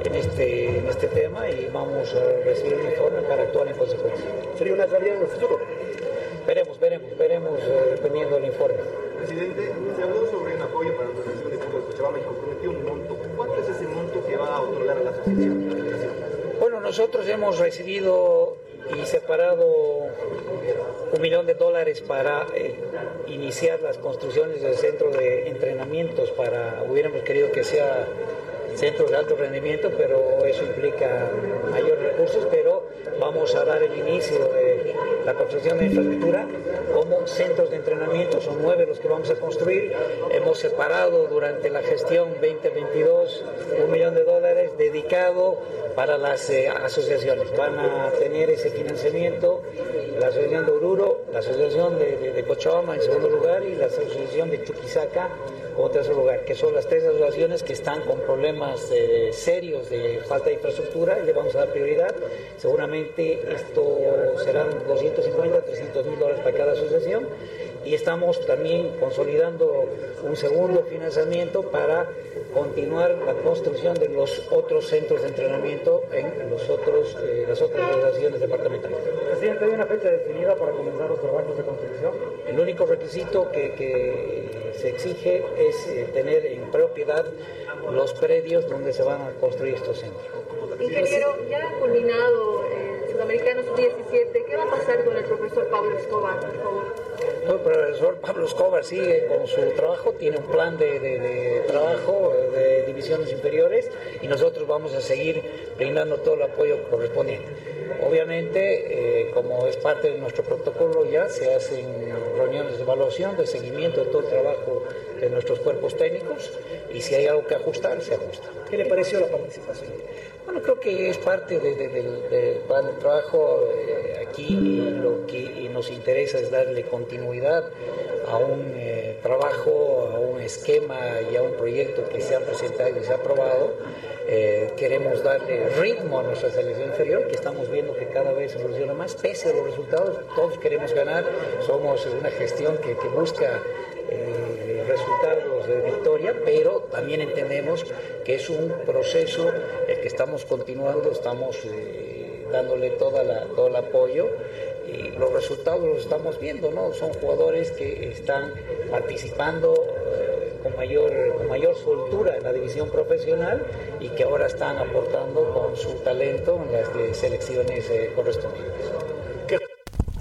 en este, en este tema y vamos a recibir un informe para actuar en consecuencia. ¿Sería una realidad en el futuro? Veremos, veremos, veremos eh, dependiendo del informe. Presidente, se habló sobre un apoyo para la asociación de fútbol de Cochabamba y comprometió un monto. ¿Cuánto es ese monto que va a otorgar a la asociación? Bueno, nosotros hemos recibido y separado un millón de dólares para eh, iniciar las construcciones del centro de entrenamientos para, hubiéramos querido que sea centros de alto rendimiento, pero eso implica mayores recursos, pero vamos a dar el inicio de la construcción de infraestructura como centros de entrenamiento, son nueve los que vamos a construir, hemos separado durante la gestión 2022 un millón de dólares dedicado para las eh, asociaciones, van a tener ese financiamiento la asociación de Oruro, la asociación de, Cochabamba en segundo lugar y la asociación de Chuquisaca como tercer lugar, que son las tres asociaciones que están con problemas eh, serios de falta de infraestructura y le vamos a dar prioridad. Seguramente esto serán 250, 300 mil dólares para cada asociación y estamos también consolidando un segundo financiamiento para continuar la construcción de los otros centros de entrenamiento en los otros, eh, las otras organizaciones departamentales. Presidente, ¿hay una fecha definida para comenzar los trabajos de construcción? El único requisito que, que se exige es eh, tener en propiedad los predios donde se van a construir estos centros. Ingeniero, ya ha culminado el Sudamericano Sub-17, ¿qué va a pasar con el profesor Pablo Escobar, por favor? El profesor Pablo Escobar sigue con su trabajo, tiene un plan de, de, de, trabajo de divisiones inferiores y nosotros vamos a seguir brindando todo el apoyo correspondiente. Obviamente, eh, como es parte de nuestro protocolo ya, se hacen reuniones de evaluación, de seguimiento de todo el trabajo de nuestros cuerpos técnicos y si hay algo que ajustar, se ajusta. ¿Qué le pareció la participación? Bueno, creo que es parte del de, de, plan de trabajo eh, aquí y lo que nos interesa es darle continuidad a un eh, trabajo, a un esquema y a un proyecto que se ha presentado y se ha aprobado. Eh, queremos darle ritmo a nuestra selección inferior, que estamos viendo que cada vez evoluciona más, pese a los resultados, todos queremos ganar, somos una gestión que, busca eh, resultados de victoria, pero también entendemos que es un proceso el que estamos continuando, estamos eh, dándole toda la, todo el apoyo y los resultados los estamos viendo, ¿no? Son jugadores que están participando eh, con, mayor, con mayor soltura en la división profesional y que ahora están aportando con su talento en las selecciones eh, correspondientes.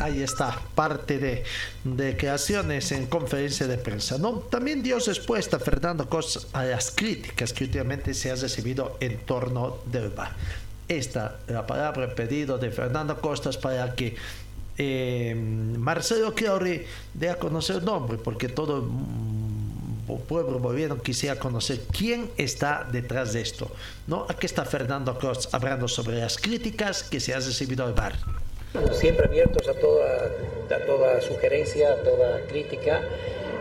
Ahí está, parte de declaraciones en conferencia de prensa. ¿no? También dio respuesta Fernando Costa a las críticas que últimamente se han recibido en torno del VAR. Esta la palabra pedido de Fernando Costas para que eh, Marcelo Claure dé a conocer el nombre, porque todo el pueblo boliviano quisiera conocer quién está detrás de esto. ¿no? Aquí está Fernando Costas hablando sobre las críticas que se han recibido al VAR. Siempre abiertos a toda, a toda sugerencia, a toda crítica.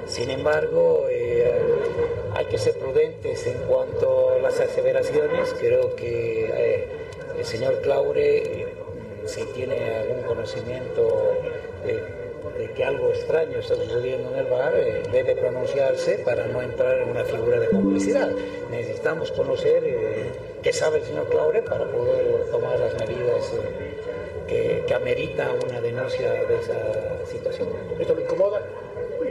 Sin embargo, eh, hay que ser prudentes en cuanto a las aseveraciones. Creo que eh, el señor Claure, si tiene algún conocimiento de, que algo extraño está sucediendo en el bar, eh, debe pronunciarse para no entrar en una figura de complicidad. Necesitamos conocer qué sabe el señor Claure para poder tomar las medidas que, amerita una denuncia de esa situación. ¿Esto le incomoda?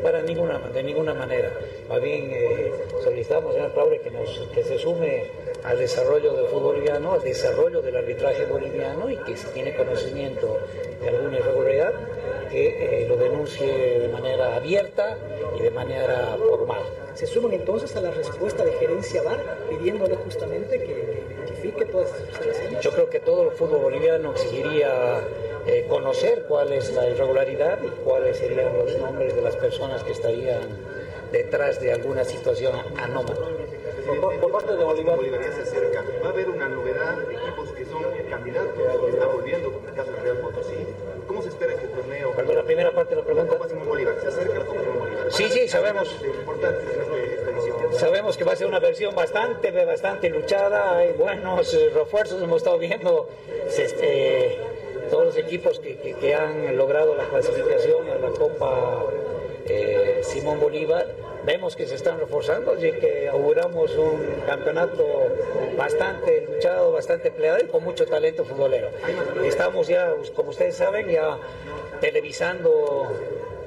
Para ninguna, de ninguna manera. Más bien eh, solicitamos, señor Claure, que, nos, que se sume al desarrollo del fútbol boliviano, al desarrollo del arbitraje boliviano y que si tiene conocimiento de alguna irregularidad, que eh, lo denuncie de manera abierta y de manera formal. ¿Se suman entonces a la respuesta de gerencia VAR pidiéndole justamente que, que identifique todas estas observaciones? Yo creo que todo el fútbol boliviano exigiría eh, conocer cuál es la irregularidad y cuáles serían los nombres de las personas que estarían detrás de alguna situación anómala. Por, por parte de Bolívar ya se acerca. ¿Va a haber una novedad de equipos primera parte de la pregunta. Copa Simón Bolívar, se acerca la Copa Simón Bolívar. Sí, sí, sabemos. Sabemos que va a ser una versión bastante, bastante luchada. Hay buenos eh, refuerzos, hemos estado viendo este, todos los equipos que, que, que han logrado la clasificación a la Copa eh, Simón Bolívar. Vemos que se están reforzando, así que auguramos un campeonato bastante luchado, bastante peleado y con mucho talento futbolero. Estamos ya, como ustedes saben, ya televisando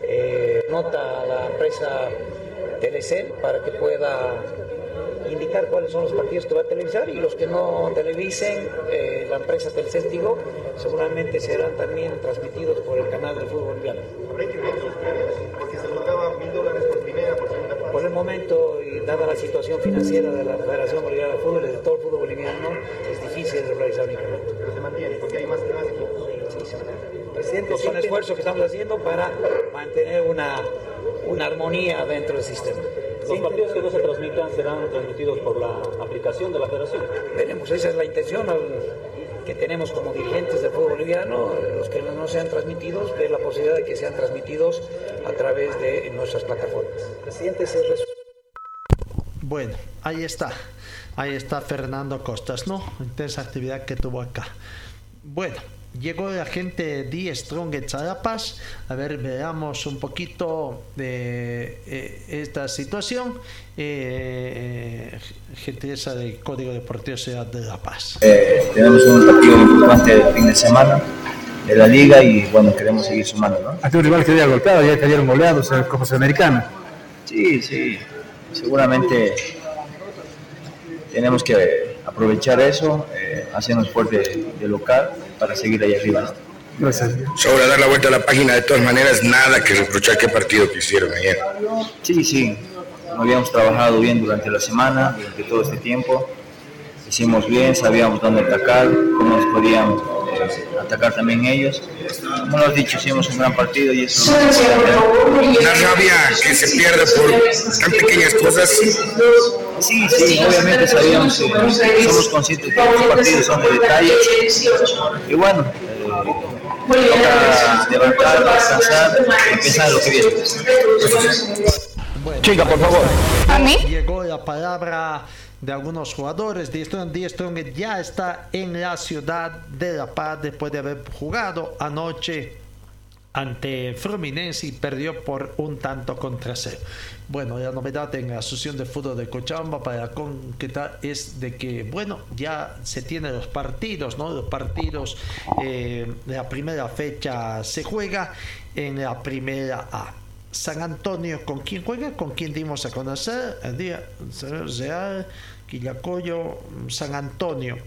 eh, nota a la empresa Telecel para que pueda indicar cuáles son los partidos que va a televisar y los que no televisen, eh, la empresa Telecel Tigo, seguramente serán también transmitidos por el canal del fútbol boliviano. Dada la situación financiera de la Federación Boliviana de Fútbol y de todo el fútbol boliviano, es difícil realizar un incremento. Pero se mantiene, porque hay más, más equipos. Sí, sí. Presidente, son esfuerzos que estamos haciendo para mantener una, una armonía dentro del sistema. Los partidos que no se transmitan serán transmitidos por la aplicación de la federación. Veremos, esa es la intención al, que tenemos como dirigentes del fútbol boliviano, los que no sean transmitidos, ver la posibilidad de que sean transmitidos a través de nuestras plataformas. Presidente, se Bueno, ahí está. Ahí está Fernando Costas, ¿no? Intensa actividad que tuvo acá. Bueno, llegó la gente de Strong en Charapas. A ver, veamos un poquito de eh, esta situación. Eh, gentileza del Código Deportivo Ciudad de La Paz. Eh, tenemos un partido importante el fin de semana de la liga y bueno, queremos seguir sumando, ¿no? Ante un rival que había golpeado, ya cayeron goleados en la Copa Sudamericana. Sí, sí, seguramente tenemos que aprovechar eso, eh, hacernos fuerte de local para seguir ahí arriba. Gracias. Sobre dar la vuelta a la página, de todas maneras, nada que reprochar qué partido que hicieron ayer. Sí, sí, habíamos trabajado bien durante la semana, durante todo este tiempo. Hicimos bien, sabíamos dónde atacar, cómo nos podían atacar también ellos. Como lo has dicho, hicimos un gran partido y eso... La rabia que se pierde por tan pequeñas cosas. Sí, sí, obviamente sabíamos, eh, somos conscientes que los partidos son de detalle. Y bueno, eh, toca levantar, descansar y pensar en lo que viene. Chica, por favor. Llegó la palabra de algunos jugadores. Strong, Strong ya está en la ciudad de La Paz después de haber jugado anoche ante Fluminense y perdió por un tanto contra cero. Bueno, la novedad en la Asociación de Fútbol de Cochabamba para concretar es de que, bueno, ya se tienen los partidos, ¿no? Los partidos eh, la primera fecha se juega en la primera A. San Antonio, ¿con quién juega? ¿Con quién dimos a conocer? El día Quillacoyo, San Antonio.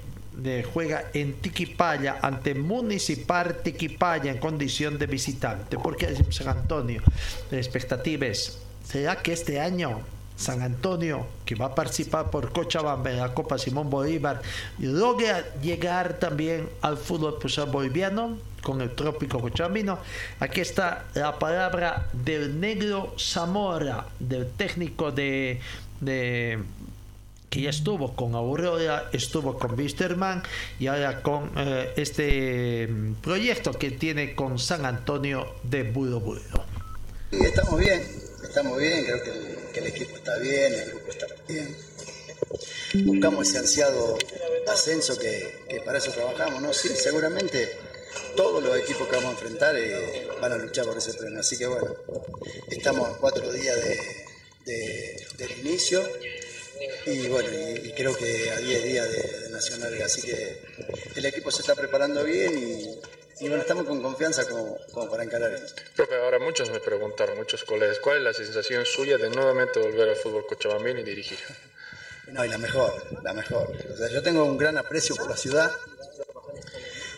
juega en Tiquipaya ante Municipal Tiquipaya en condición de visitante. Porque San Antonio, la expectativa es, ¿será que este año San Antonio, que va a participar por Cochabamba en la Copa Simón Bolívar, logra llegar también al fútbol boliviano con el trópico cochabambino. Aquí está la palabra del negro Zamora, del técnico de, de que ya estuvo con Aurora, estuvo con Wisterman y ahora con eh, este mm, proyecto que tiene con San Antonio de Budo Budo. Sí, estamos bien, estamos bien, creo que el, equipo está bien, el grupo está bien. Buscamos ese ansiado ascenso que, para eso trabajamos, ¿no? Sí, seguramente todos los equipos que vamos a enfrentar eh, van a luchar por ese premio. Así que bueno, estamos a cuatro días de, de- del inicio y bueno, y, y creo que a 10 días de, de Nacional. Así que el equipo se está preparando bien y, y bueno, estamos con confianza como, como para encarar esto. Profe, ahora muchos me preguntaron, muchos colegas, ¿cuál es la sensación suya de nuevamente volver al fútbol cochabambino y dirigir? No, y la mejor, la mejor. O sea, yo tengo un gran aprecio por la ciudad,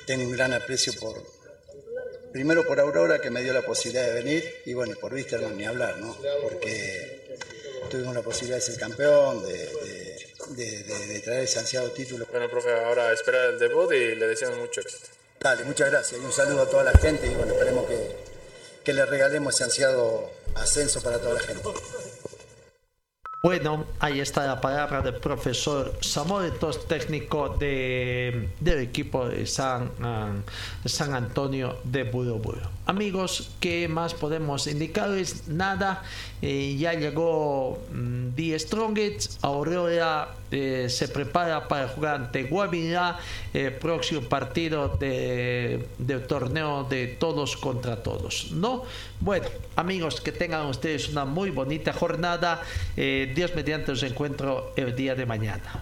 tengo un gran aprecio por, primero por Aurora que me dio la posibilidad de venir y bueno, por Wisterman ni hablar, ¿no? Porque tuvimos la posibilidad de ser campeón, de, de- de- de- de traer ese ansiado título. Bueno, profe, ahora a esperar el debut y le deseamos mucho éxito. Dale, muchas gracias y un saludo a toda la gente y bueno, esperemos que, que le regalemos ese ansiado ascenso para toda la gente. Bueno, ahí está la palabra del profesor Zamora, entonces técnico de, del equipo de San, ah, San Antonio de Budo. Amigos, ¿qué más podemos indicarles? Nada, eh, ya llegó mm, The Strongest, Aurora eh, se prepara para jugar ante Guavirá, el próximo partido de, del torneo de todos contra todos, ¿no? Bueno, amigos, que tengan ustedes una muy bonita jornada. Eh, Dios mediante os encuentro el día de mañana.